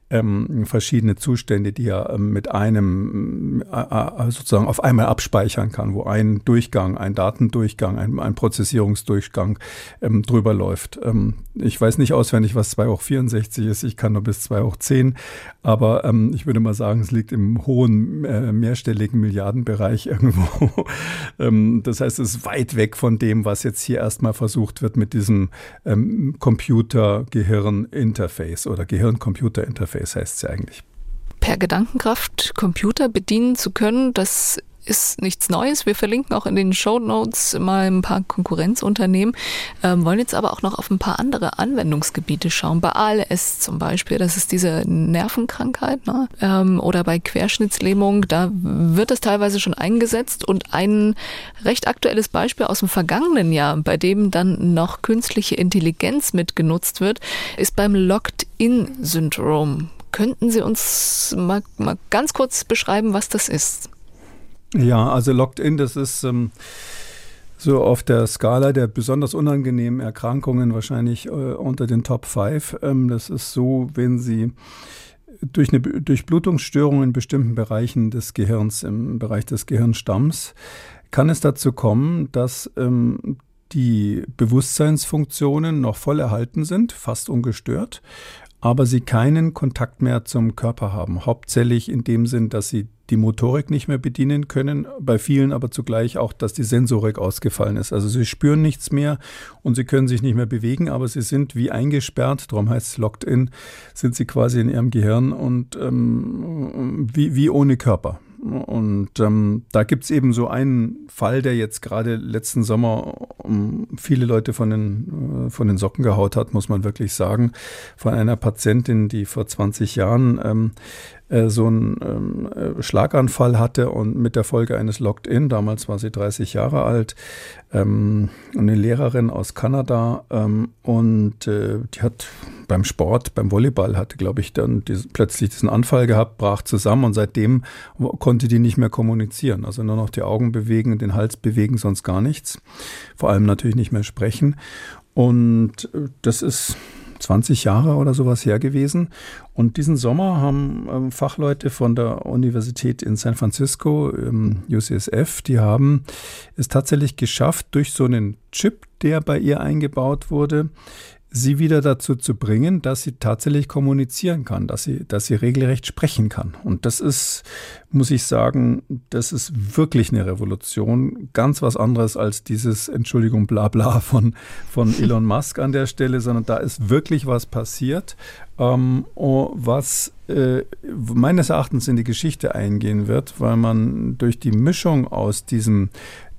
ähm, verschiedene Zustände, die er ähm, mit einem äh, äh, sozusagen auf einmal abspeichern kann, wo ein Durchgang, ein Datendurchgang, ein, ein Prozessierungsdurchgang ähm, drüber läuft. Ähm, ich weiß nicht auswendig, was 2 hoch 64 ist, ich kann nur bis 2 hoch 10, aber ähm, ich würde mal sagen, es liegt im hohen äh, mehrstelligen Milliardenbereich irgendwo. Ähm, das heißt, es ist weit weg von dem, was jetzt hier erstmal versucht wird mit diesem Computer-Gehirn-Interface oder Gehirn-Computer-Interface. Interface heißt ja eigentlich. Per Gedankenkraft Computer bedienen zu können, das ist nichts Neues. Wir verlinken auch in den Show Notes mal ein paar Konkurrenzunternehmen, ähm, wollen jetzt aber auch noch auf ein paar andere Anwendungsgebiete schauen. Bei ALS zum Beispiel, das ist diese Nervenkrankheit, ne? ähm, oder bei Querschnittslähmung, da wird es teilweise schon eingesetzt und ein recht aktuelles Beispiel aus dem vergangenen Jahr, bei dem dann noch künstliche Intelligenz mitgenutzt wird, ist beim Locked-in-Syndrom. Könnten Sie uns mal, mal ganz kurz beschreiben, was das ist? Ja, also Locked In, das ist ähm, so auf der Skala der besonders unangenehmen Erkrankungen wahrscheinlich äh, unter den Top 5. Ähm, das ist so, wenn Sie durch eine Durchblutungsstörung in bestimmten Bereichen des Gehirns, im Bereich des Gehirnstamms, kann es dazu kommen, dass ähm, die Bewusstseinsfunktionen noch voll erhalten sind, fast ungestört, aber sie keinen Kontakt mehr zum Körper haben. Hauptsächlich in dem Sinn, dass sie die Motorik nicht mehr bedienen können, bei vielen aber zugleich auch, dass die Sensorik ausgefallen ist. Also sie spüren nichts mehr und sie können sich nicht mehr bewegen, aber sie sind wie eingesperrt, darum heißt es locked in, sind sie quasi in ihrem Gehirn und ähm, wie, wie ohne Körper. Und ähm, da gibt es eben so einen Fall, der jetzt gerade letzten Sommer um, viele Leute von den, äh, von den Socken gehaut hat, muss man wirklich sagen, von einer Patientin, die vor 20 Jahren ähm, äh, so einen ähm, äh, Schlaganfall hatte und mit der Folge eines Locked-In, damals war sie 30 Jahre alt, ähm, eine Lehrerin aus Kanada ähm, und äh, die hat beim Sport, beim Volleyball hatte, glaube ich, dann diesen, plötzlich diesen Anfall gehabt, brach zusammen und seitdem konnte die nicht mehr kommunizieren. Also nur noch die Augen bewegen, den Hals bewegen, sonst gar nichts. Vor allem natürlich nicht mehr sprechen. Und äh, das ist 20 Jahre oder sowas her gewesen. Und diesen Sommer haben ähm, Fachleute von der Universität in San Francisco, ähm, UCSF, die haben es tatsächlich geschafft, durch so einen Chip, der bei ihr eingebaut wurde, sie wieder dazu zu bringen, dass sie tatsächlich kommunizieren kann, dass sie, dass sie regelrecht sprechen kann. Und das ist, muss ich sagen, das ist wirklich eine Revolution. Ganz was anderes als dieses, Entschuldigung, Blabla von, von Elon Musk an der Stelle, sondern da ist wirklich was passiert, ähm, oh, was äh, meines Erachtens in die Geschichte eingehen wird, weil man durch die Mischung aus diesem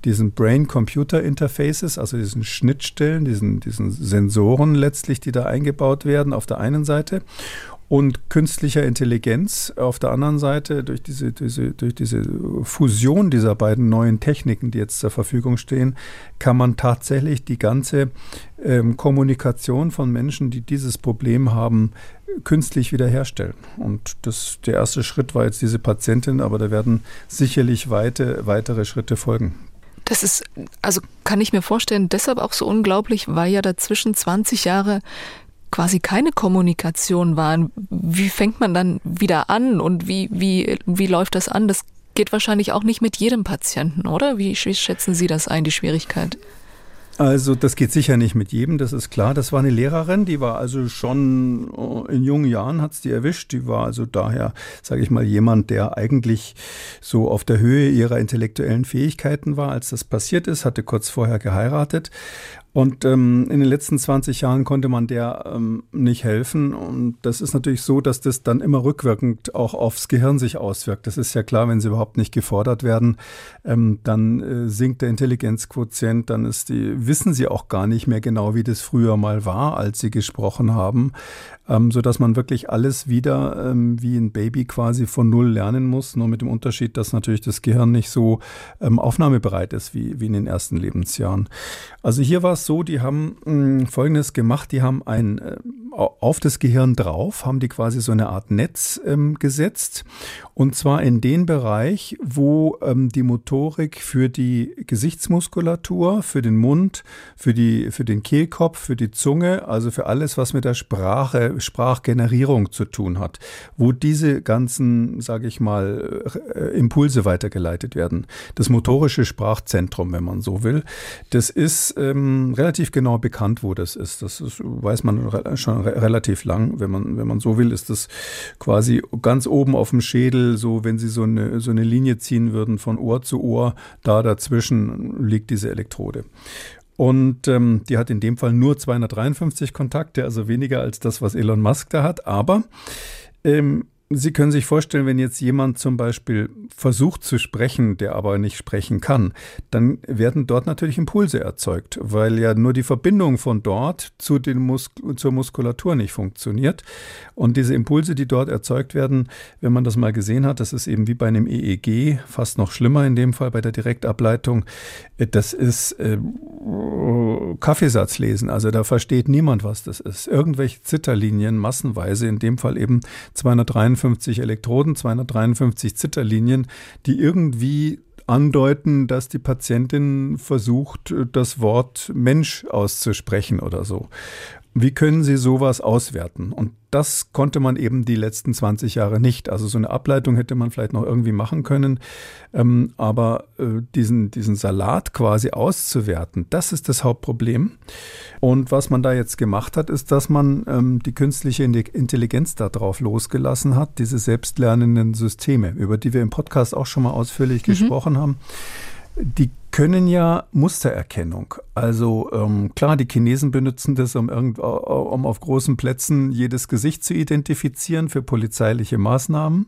diesen Brain-Computer-Interfaces, also diesen Schnittstellen, diesen, diesen Sensoren letztlich, die da eingebaut werden, auf der einen Seite und künstlicher Intelligenz auf der anderen Seite durch diese, diese, durch diese Fusion dieser beiden neuen Techniken, die jetzt zur Verfügung stehen, kann man tatsächlich die ganze ähm, Kommunikation von Menschen, die dieses Problem haben, künstlich wiederherstellen. Und das, der erste Schritt war jetzt diese Patientin, aber da werden sicherlich weite, weitere Schritte folgen. Das ist, also kann ich mir vorstellen, deshalb auch so unglaublich, weil ja dazwischen 20 Jahre quasi keine Kommunikation waren. Wie fängt man dann wieder an und wie, wie, wie läuft das an? Das geht wahrscheinlich auch nicht mit jedem Patienten, oder? Wie, schätzen Sie das ein, die Schwierigkeit? Also das geht sicher nicht mit jedem, das ist klar. Das war eine Lehrerin, die war also schon äh, in jungen Jahren hat's die erwischt. Die war also daher, sage ich mal, jemand, der eigentlich so auf der Höhe ihrer intellektuellen Fähigkeiten war, als das passiert ist, hatte kurz vorher geheiratet und ähm, in den letzten 20 Jahren konnte man der ähm, nicht helfen. Und das ist natürlich so, dass das dann immer rückwirkend auch aufs Gehirn sich auswirkt. Das ist ja klar, wenn sie überhaupt nicht gefordert werden, ähm, dann äh, sinkt der Intelligenzquotient, dann ist die, wissen sie auch gar nicht mehr genau, wie das früher mal war, als sie gesprochen haben ähm, so dass man wirklich alles wieder ähm, wie ein Baby quasi von Null lernen muss, nur mit dem Unterschied, dass natürlich das Gehirn nicht so ähm, aufnahmebereit ist wie, wie in den ersten Lebensjahren. Also hier war es so, die haben mh, hm, Folgendes gemacht, die haben ein äh, auf das Gehirn drauf, haben die quasi so eine Art Netz ähm, gesetzt und zwar in den Bereich, wo ähm, die Motorik für die Gesichtsmuskulatur, für den Mund, für, die, für den Kehlkopf, für die Zunge, also für alles, was mit der Sprache Sprachgenerierung zu tun hat, wo diese ganzen, sage ich mal, äh, Impulse weitergeleitet werden. Das motorische Sprachzentrum, wenn man so will, das ist ähm, relativ genau bekannt, wo das ist. Das ist, weiß man schon re relativ lang. Wenn man, wenn man so will, ist das quasi ganz oben auf dem Schädel, so wenn Sie so eine, so eine Linie ziehen würden von Ohr zu Ohr, da dazwischen liegt diese Elektrode. Und ähm, die hat in dem Fall nur 253 Kontakte, also weniger als das, was Elon Musk da hat. Aber ähm, Sie können sich vorstellen, wenn jetzt jemand zum Beispiel versucht zu sprechen, der aber nicht sprechen kann, dann werden dort natürlich Impulse erzeugt, weil ja nur die Verbindung von dort zu den Mus zur Muskulatur nicht funktioniert. Und diese Impulse, die dort erzeugt werden, wenn man das mal gesehen hat, das ist eben wie bei einem EEG, fast noch schlimmer in dem Fall bei der Direktableitung, äh, das ist äh, Kaffeesatz lesen. Also da versteht niemand, was das ist. Irgendwelche Zitterlinien, massenweise, in dem Fall eben 253 253 Elektroden, 253 Zitterlinien, die irgendwie andeuten, dass die Patientin versucht, das Wort Mensch auszusprechen oder so. Wie können Sie sowas auswerten? Und das konnte man eben die letzten 20 Jahre nicht. Also so eine Ableitung hätte man vielleicht noch irgendwie machen können. Ähm, aber äh, diesen, diesen Salat quasi auszuwerten, das ist das Hauptproblem. Und was man da jetzt gemacht hat, ist, dass man ähm, die künstliche Intelligenz darauf losgelassen hat, diese selbstlernenden Systeme, über die wir im Podcast auch schon mal ausführlich mhm. gesprochen haben. Die können ja Mustererkennung. Also ähm, klar, die Chinesen benutzen das, um, irgend, um auf großen Plätzen jedes Gesicht zu identifizieren für polizeiliche Maßnahmen.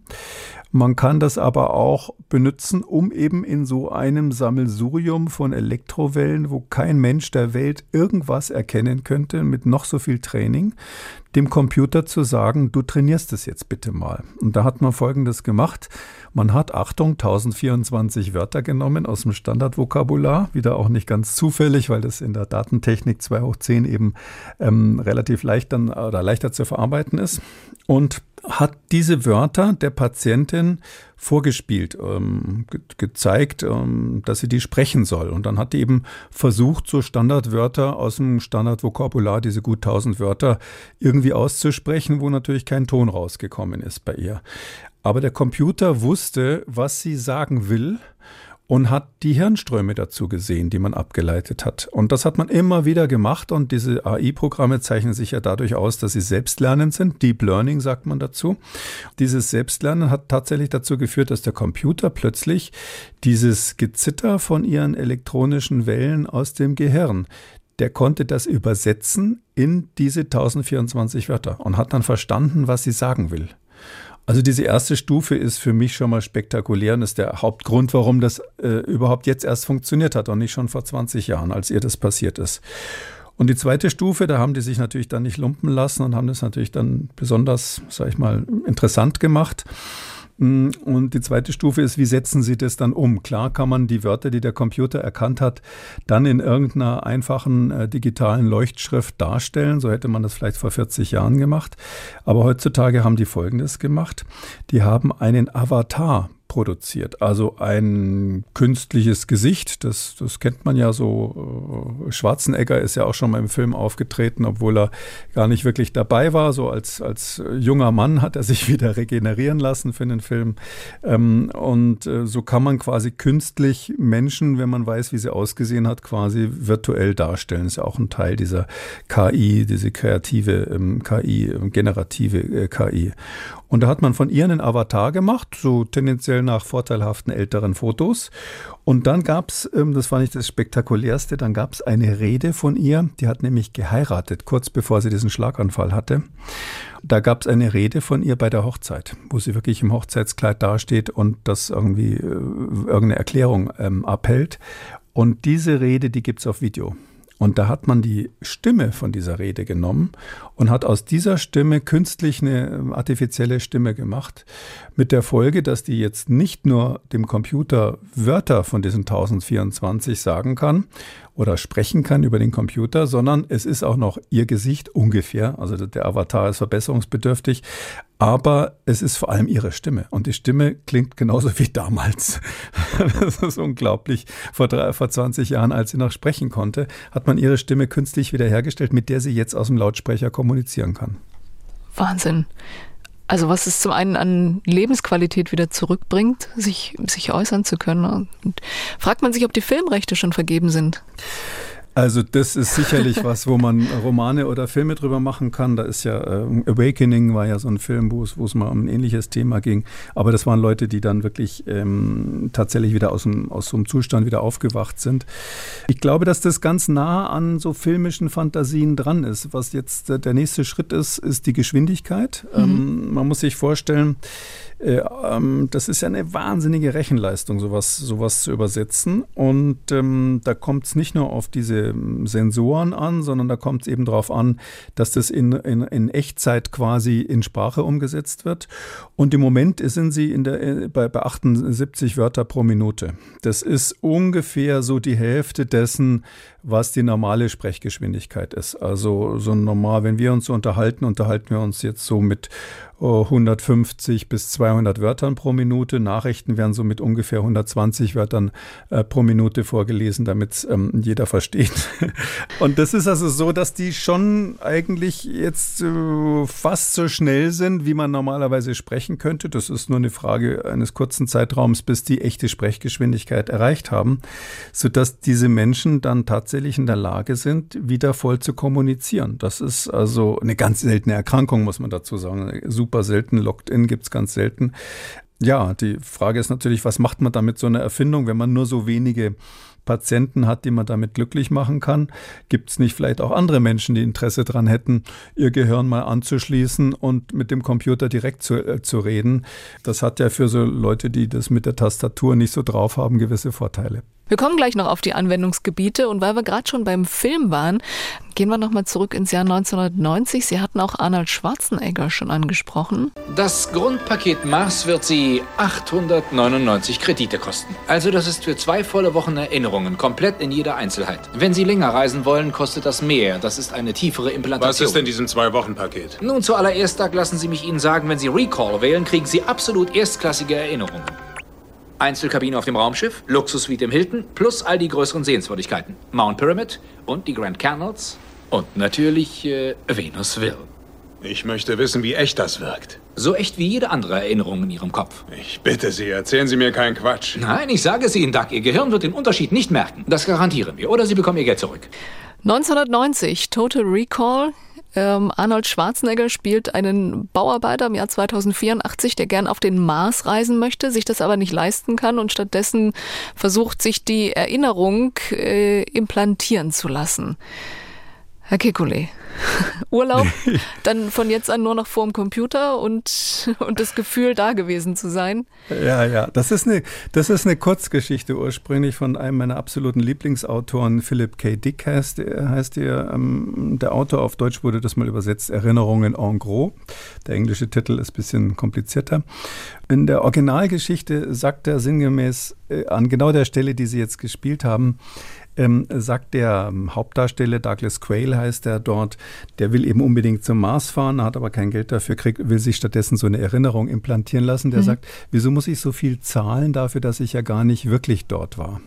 Man kann das aber auch benutzen, um eben in so einem Sammelsurium von Elektrowellen, wo kein Mensch der Welt irgendwas erkennen könnte, mit noch so viel Training, dem Computer zu sagen, du trainierst es jetzt bitte mal. Und da hat man Folgendes gemacht. Man hat, Achtung, 1024 Wörter genommen aus dem Standardvokabular, wieder auch nicht ganz zufällig, weil das in der Datentechnik 2 hoch 10 eben ähm, relativ leicht dann oder leichter zu verarbeiten ist. Und hat diese Wörter der Patientin vorgespielt, ähm, ge gezeigt, ähm, dass sie die sprechen soll. Und dann hat die eben versucht, so Standardwörter aus dem Standardvokabular, diese gut tausend Wörter, irgendwie auszusprechen, wo natürlich kein Ton rausgekommen ist bei ihr. Aber der Computer wusste, was sie sagen will und hat die Hirnströme dazu gesehen, die man abgeleitet hat. Und das hat man immer wieder gemacht und diese AI-Programme zeichnen sich ja dadurch aus, dass sie selbstlernend sind. Deep Learning sagt man dazu. Dieses Selbstlernen hat tatsächlich dazu geführt, dass der Computer plötzlich dieses Gezitter von ihren elektronischen Wellen aus dem Gehirn der konnte das übersetzen in diese 1024 Wörter und hat dann verstanden, was sie sagen will. Also diese erste Stufe ist für mich schon mal spektakulär und ist der Hauptgrund, warum das äh, überhaupt jetzt erst funktioniert hat und nicht schon vor 20 Jahren, als ihr das passiert ist. Und die zweite Stufe, da haben die sich natürlich dann nicht lumpen lassen und haben das natürlich dann besonders, sag ich mal, interessant gemacht. Mm, und die zweite Stufe ist, wie setzen Sie das dann um? Klar kann man die Wörter, die der Computer erkannt hat, dann in irgendeiner einfachen äh, digitalen Leuchtschrift darstellen. So hätte man das vielleicht vor 40 Jahren gemacht. Aber heutzutage haben die Folgendes gemacht. Die haben einen Avatar produziert. Also ein künstliches Gesicht, das, das kennt man ja so. Äh, Schwarzenegger ist ja auch schon mal im Film aufgetreten, obwohl er gar nicht wirklich dabei war. So als, als junger Mann hat er sich wieder regenerieren lassen für den Film. Ähm, und äh, so kann man quasi künstlich Menschen, wenn man weiß, wie sie ausgesehen hat, quasi virtuell darstellen. Das ist ja auch ein Teil dieser KI, diese kreative ähm, KI, generative äh, KI. Und da hat man von ihr einen Avatar gemacht, so tendenziell nach vorteilhaften älteren Fotos. Und dann gab's, ähm, das war nicht das Spektakulärste, dann gab's eine Rede von ihr, die hat nämlich geheiratet, kurz bevor sie diesen Schlaganfall hatte. Da gab's eine Rede von ihr bei der Hochzeit, wo sie wirklich im Hochzeitskleid dasteht und das irgendwie äh, irgendeine Erklärung ähm, abhält. Und diese Rede, die gibt's auf Video. Und da hat man die Stimme von dieser Rede genommen und hat aus dieser Stimme künstlich eine ähm, artifizielle Stimme gemacht, mit der Folge, dass die jetzt nicht nur dem Computer Wörter von diesen 1024 sagen kann oder sprechen kann über den Computer, sondern es ist auch noch ihr Gesicht ungefähr, also der Avatar ist verbesserungsbedürftig, aber es ist vor allem ihre Stimme. Und die Stimme klingt genauso wie damals. Das ist unglaublich. Vor, drei, vor 20 Jahren, als sie noch sprechen konnte, hat man ihre Stimme künstlich wiederhergestellt, mit der sie jetzt aus dem Lautsprecher kommunizieren kann. Wahnsinn. Also was es zum einen an Lebensqualität wieder zurückbringt, sich, sich äußern zu können. Und fragt man sich, ob die Filmrechte schon vergeben sind. Also das ist sicherlich was, wo man Romane oder Filme drüber machen kann. Da ist ja äh, Awakening war ja so ein Film, wo es, wo es mal um ein ähnliches Thema ging. Aber das waren Leute, die dann wirklich ähm, tatsächlich wieder aus, dem, aus so einem Zustand wieder aufgewacht sind. Ich glaube, dass das ganz nah an so filmischen Fantasien dran ist. Was jetzt äh, der nächste Schritt ist, ist die Geschwindigkeit. Mhm. Ähm, man muss sich vorstellen, äh, ähm, das ist ja eine wahnsinnige Rechenleistung, sowas, sowas zu übersetzen. Und ähm, da kommt es nicht nur auf diese ähm, Sensoren an, sondern da kommt es eben darauf an, dass das in, in, in, Echtzeit quasi in Sprache umgesetzt wird. Und im Moment sind sie in der, äh, bei, bei 78 Wörter pro Minute. Das ist ungefähr so die Hälfte dessen, was die normale Sprechgeschwindigkeit ist. Also so normal, wenn wir uns unterhalten, unterhalten wir uns jetzt so mit 150 bis 200 Wörtern pro Minute. Nachrichten werden so mit ungefähr 120 Wörtern äh, pro Minute vorgelesen, damit ähm, jeder versteht. Und das ist also so, dass die schon eigentlich jetzt äh, fast so schnell sind, wie man normalerweise sprechen könnte. Das ist nur eine Frage eines kurzen Zeitraums, bis die echte Sprechgeschwindigkeit erreicht haben, sodass diese Menschen dann tatsächlich in der Lage sind, wieder voll zu kommunizieren. Das ist also eine ganz seltene Erkrankung, muss man dazu sagen. Super selten. Locked-in gibt es ganz selten. Ja, die Frage ist natürlich, was macht man damit so einer Erfindung, wenn man nur so wenige Patienten hat, die man damit glücklich machen kann? Gibt es nicht vielleicht auch andere Menschen, die Interesse daran hätten, ihr Gehirn mal anzuschließen und mit dem Computer direkt zu, äh, zu reden? Das hat ja für so Leute, die das mit der Tastatur nicht so drauf haben, gewisse Vorteile. Wir kommen gleich noch auf die Anwendungsgebiete und weil wir gerade schon beim Film waren, gehen wir nochmal zurück ins Jahr 1990. Sie hatten auch Arnold Schwarzenegger schon angesprochen. Das Grundpaket Mars wird Sie 899 Kredite kosten. Also das ist für zwei volle Wochen Erinnerungen, komplett in jeder Einzelheit. Wenn Sie länger reisen wollen, kostet das mehr. Das ist eine tiefere Implantation. Was ist in diesem Zwei-Wochen-Paket? Nun, zuallererst, lassen Sie mich Ihnen sagen, wenn Sie Recall wählen, kriegen Sie absolut erstklassige Erinnerungen. Einzelkabine auf dem Raumschiff, Luxussuite im Hilton, plus all die größeren Sehenswürdigkeiten. Mount Pyramid und die Grand Canals und natürlich äh, Venusville. Ich möchte wissen, wie echt das wirkt. So echt wie jede andere Erinnerung in Ihrem Kopf. Ich bitte Sie, erzählen Sie mir keinen Quatsch. Nein, ich sage es Ihnen, Doug. Ihr Gehirn wird den Unterschied nicht merken. Das garantieren wir. Oder Sie bekommen Ihr Geld zurück. 1990, Total Recall. Ähm, Arnold Schwarzenegger spielt einen Bauarbeiter im Jahr 2084, der gern auf den Mars reisen möchte, sich das aber nicht leisten kann und stattdessen versucht, sich die Erinnerung äh, implantieren zu lassen. Herr Kekulé, Urlaub, dann von jetzt an nur noch vorm Computer und, und das Gefühl, da gewesen zu sein. Ja, ja, das ist eine, das ist eine Kurzgeschichte ursprünglich von einem meiner absoluten Lieblingsautoren, Philip K. Dick heißt, heißt der, ähm, der Autor, auf Deutsch wurde das mal übersetzt, Erinnerungen en gros. Der englische Titel ist ein bisschen komplizierter. In der Originalgeschichte sagt er sinngemäß äh, an genau der Stelle, die Sie jetzt gespielt haben, ähm, sagt der ähm, Hauptdarsteller, Douglas Quayle heißt er dort, der will eben unbedingt zum Mars fahren, hat aber kein Geld dafür, krieg, will sich stattdessen so eine Erinnerung implantieren lassen. Der mhm. sagt, wieso muss ich so viel zahlen dafür, dass ich ja gar nicht wirklich dort war?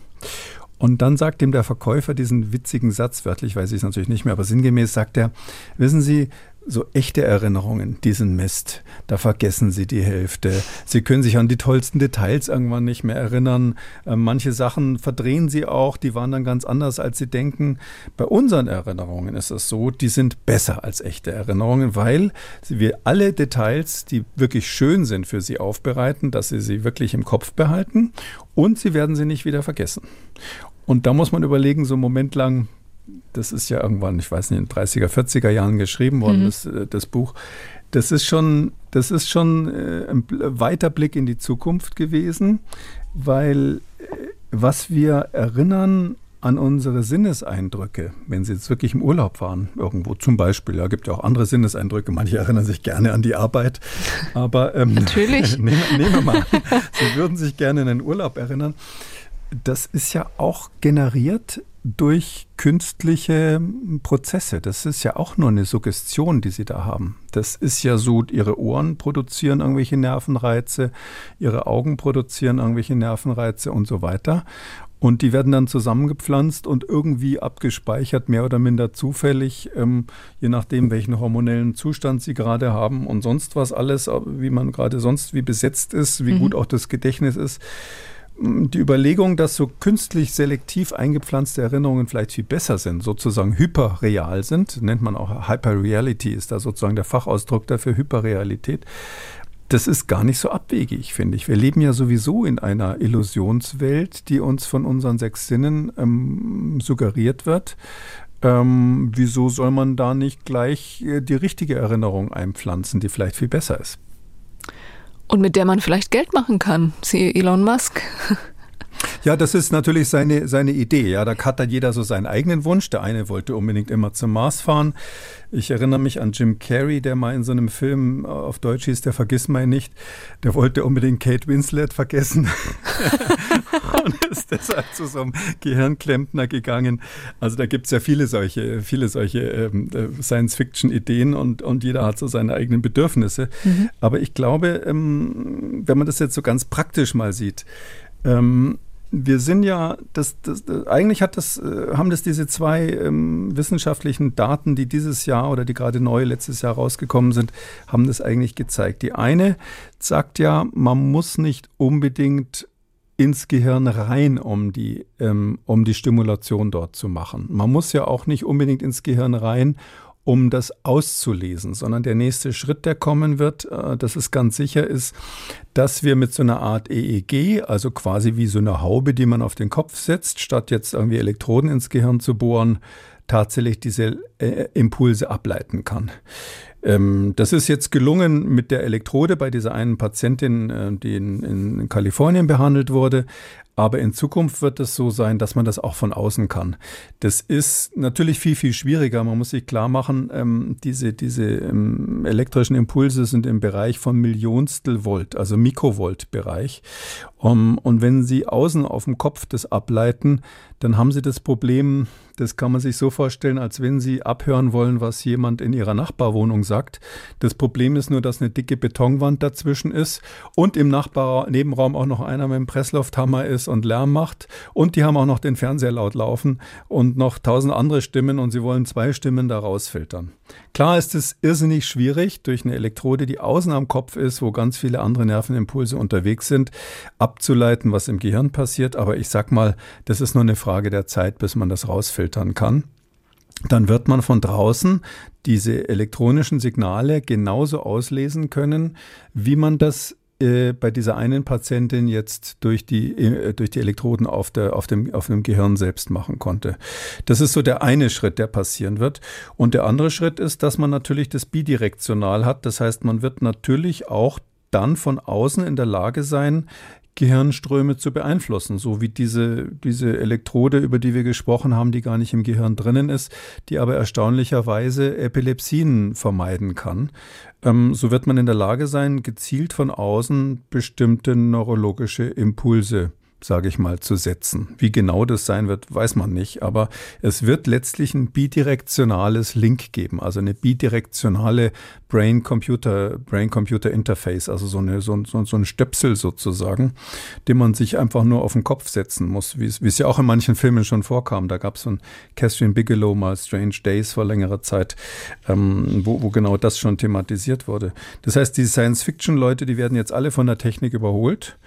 Und dann sagt ihm der Verkäufer diesen witzigen Satz, wörtlich weiß ich es natürlich nicht mehr, aber sinngemäß sagt er, wissen Sie, so echte Erinnerungen, diesen Mist, da vergessen Sie die Hälfte. Sie können sich an die tollsten Details irgendwann nicht mehr erinnern. Äh, manche Sachen verdrehen Sie auch, die waren dann ganz anders, als Sie denken. Bei unseren Erinnerungen ist es so, die sind besser als echte Erinnerungen, weil wir alle Details, die wirklich schön sind für Sie aufbereiten, dass Sie sie wirklich im Kopf behalten und Sie werden sie nicht wieder vergessen. Und da muss man überlegen, so einen Moment lang, das ist ja irgendwann, ich weiß nicht, in den 30er, 40er Jahren geschrieben worden, mhm. das, äh, das, Buch. Das ist schon, das ist schon äh, ein weiter Blick in die Zukunft gewesen, weil äh, was wir erinnern an unsere Sinneseindrücke, wenn Sie jetzt wirklich im Urlaub waren, irgendwo zum Beispiel, ja, gibt ja auch andere Sinneseindrücke, manche erinnern sich gerne an die Arbeit, aber ähm, natürlich. nehmen, nehmen wir mal, Sie würden sich gerne an den Urlaub erinnern. Das ist ja auch generiert durch künstliche Prozesse. Das ist ja auch nur eine Suggestion, die Sie da haben. Das ist ja so, Ihre Ohren produzieren irgendwelche Nervenreize, Ihre Augen produzieren irgendwelche Nervenreize und so weiter. Und die werden dann zusammengepflanzt und irgendwie abgespeichert, mehr oder minder zufällig, ähm, je nachdem, welchen hormonellen Zustand sie gerade haben und sonst was alles, wie man gerade sonst wie besetzt ist, wie mhm. gut auch das Gedächtnis ist die Überlegung, dass so künstlich selektiv eingepflanzte Erinnerungen vielleicht viel besser sind, sozusagen hyperreal sind, nennt man auch Hyperreality, ist da sozusagen der Fachausdruck dafür, Hyperrealität. Das ist gar nicht so abwegig, finde ich. Wir leben ja sowieso in einer Illusionswelt, die uns von unseren sechs Sinnen ähm, suggeriert wird. Ähm, wieso soll man da nicht gleich äh, die richtige Erinnerung einpflanzen, die vielleicht viel besser ist? Und mit der man vielleicht Geld machen kann, siehe Elon Musk. Ja, das ist natürlich seine, seine Idee. Ja, da hat dann jeder so seinen eigenen Wunsch. Der eine wollte unbedingt immer zum Mars fahren. Ich erinnere mich an Jim Carrey, der mal in so einem Film auf Deutsch hieß, der Vergiss mal nicht. Der wollte unbedingt Kate Winslet vergessen. und ist deshalb zu so einem Gehirnklempner gegangen. Also da gibt es ja viele solche, viele solche ähm, äh, Science-Fiction-Ideen und, und jeder hat so seine eigenen Bedürfnisse. Mhm. Aber ich glaube, ähm, wenn man das jetzt so ganz praktisch mal sieht, ähm, wir sind ja, das, das, eigentlich hat das, äh, haben das diese zwei ähm, wissenschaftlichen Daten, die dieses Jahr oder die gerade neu letztes Jahr rausgekommen sind, haben das eigentlich gezeigt. Die eine sagt ja, man muss nicht unbedingt ins Gehirn rein, um die, ähm, um die Stimulation dort zu machen. Man muss ja auch nicht unbedingt ins Gehirn rein, um das auszulesen, sondern der nächste Schritt, der kommen wird, äh, das ist ganz sicher, ist, dass wir mit so einer Art EEG, also quasi wie so eine Haube, die man auf den Kopf setzt, statt jetzt irgendwie Elektroden ins Gehirn zu bohren, tatsächlich diese äh, Impulse ableiten kann. Ähm, das ist jetzt gelungen mit der Elektrode bei dieser einen Patientin, äh, die in, in Kalifornien behandelt wurde. Aber in Zukunft wird es so sein, dass man das auch von außen kann. Das ist natürlich viel, viel schwieriger. Man muss sich klar machen, ähm, diese, diese ähm, elektrischen Impulse sind im Bereich von Millionstel Volt, also Mikrovolt-Bereich. Um, und wenn Sie außen auf dem Kopf das ableiten, dann haben Sie das Problem, das kann man sich so vorstellen, als wenn Sie abhören wollen, was jemand in Ihrer Nachbarwohnung sagt. Das Problem ist nur, dass eine dicke Betonwand dazwischen ist und im Nachbarnebenraum auch noch einer mit dem Presslufthammer ist und Lärm macht. Und die haben auch noch den Fernseher laut laufen und noch tausend andere Stimmen und Sie wollen zwei Stimmen da rausfiltern. Klar ist es irrsinnig schwierig, durch eine Elektrode, die außen am Kopf ist, wo ganz viele andere Nervenimpulse unterwegs sind, abzuleiten, was im Gehirn passiert. Aber ich sag mal, das ist nur eine Frage der Zeit, bis man das rausfiltern kann dann wird man von draußen diese elektronischen Signale genauso auslesen können, wie man das äh, bei dieser einen Patientin jetzt durch die, äh, durch die Elektroden auf, der, auf, dem, auf dem Gehirn selbst machen konnte. Das ist so der eine Schritt, der passieren wird. Und der andere Schritt ist, dass man natürlich das bidirektional hat. Das heißt, man wird natürlich auch dann von außen in der Lage sein, Gehirnströme zu beeinflussen, so wie diese, diese Elektrode, über die wir gesprochen haben, die gar nicht im Gehirn drinnen ist, die aber erstaunlicherweise Epilepsien vermeiden kann. Ähm, so wird man in der Lage sein, gezielt von außen bestimmte neurologische Impulse sage ich mal, zu setzen. Wie genau das sein wird, weiß man nicht, aber es wird letztlich ein bidirektionales Link geben, also eine bidirektionale Brain-Computer, Brain-Computer-Interface, also so, eine, so, so, so ein Stöpsel sozusagen, den man sich einfach nur auf den Kopf setzen muss, wie es, ja auch in manchen Filmen schon vorkam. Da gab es so ein Catherine Bigelow mal Strange Days vor längerer Zeit, ähm, wo, wo genau das schon thematisiert wurde. Das heißt, die Science-Fiction-Leute, die werden jetzt alle von der Technik überholt.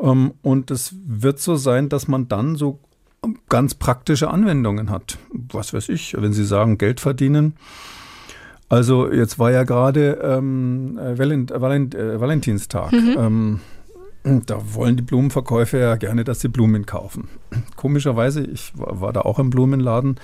Ähm, und es wird so sein, dass man dann so ganz praktische Anwendungen hat. Was weiß ich, wenn Sie sagen, Geld verdienen. Also jetzt war ja gerade ähm, Valent Valent äh, Valentinstag. Mhm. Ähm, da wollen die Blumenverkäufer ja gerne, dass sie Blumen kaufen. Komischerweise, ich war da auch im Blumenladen,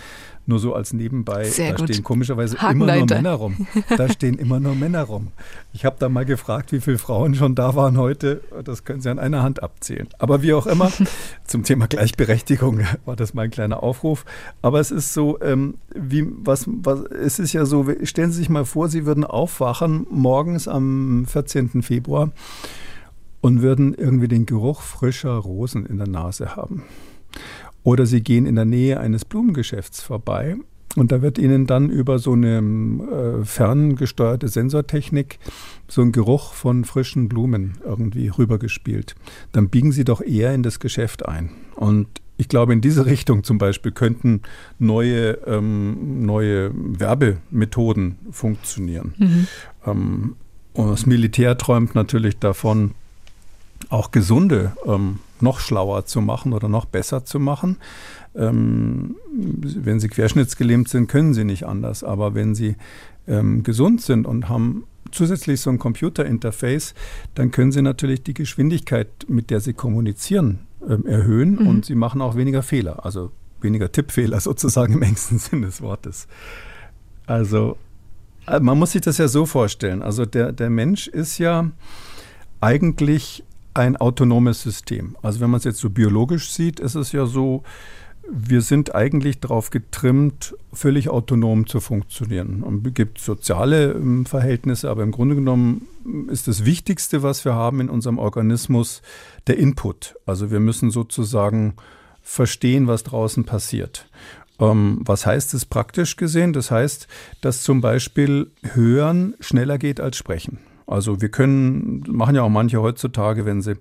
nur so als nebenbei, Sehr da gut. stehen komischerweise immer nur Männer rum. Da stehen immer nur Männer rum. Ich habe da mal gefragt, wie viele Frauen schon da waren heute. Das können Sie an einer Hand abzählen. Aber wie auch immer, zum Thema Gleichberechtigung war das mein kleiner Aufruf. Aber es ist so, ähm, wie, was, was, es ist ja so, stellen Sie sich mal vor, Sie würden aufwachen morgens am 14. Februar und würden irgendwie den Geruch frischer Rosen in der Nase haben. Oder Sie gehen in der Nähe eines Blumengeschäfts vorbei und da wird Ihnen dann über so eine äh, ferngesteuerte Sensortechnik so ein Geruch von frischen Blumen irgendwie rübergespielt. Dann biegen Sie doch eher in das Geschäft ein. Und ich glaube, in diese Richtung zum Beispiel könnten neue, ähm, neue Werbemethoden funktionieren. Mhm. Ähm, und das Militär träumt natürlich davon, auch gesunde ähm, noch schlauer zu machen oder noch besser zu machen. Ähm, wenn sie querschnittsgelähmt sind, können sie nicht anders. Aber wenn sie ähm, gesund sind und haben zusätzlich so ein Computerinterface, dann können sie natürlich die Geschwindigkeit, mit der sie kommunizieren, ähm, erhöhen mhm. und sie machen auch weniger Fehler, also weniger Tippfehler sozusagen im engsten Sinn des Wortes. Also äh, man muss sich das ja so vorstellen. Also der, der Mensch ist ja eigentlich ein autonomes System. Also wenn man es jetzt so biologisch sieht, ist es ja so, wir sind eigentlich darauf getrimmt, völlig autonom zu funktionieren. Es gibt soziale ähm, Verhältnisse, aber im Grunde genommen ist das Wichtigste, was wir haben in unserem Organismus, der Input. Also wir müssen sozusagen verstehen, was draußen passiert. Ähm, was heißt es praktisch gesehen? Das heißt, dass zum Beispiel Hören schneller geht als Sprechen. Also wir können, machen ja auch manche heutzutage, wenn sie,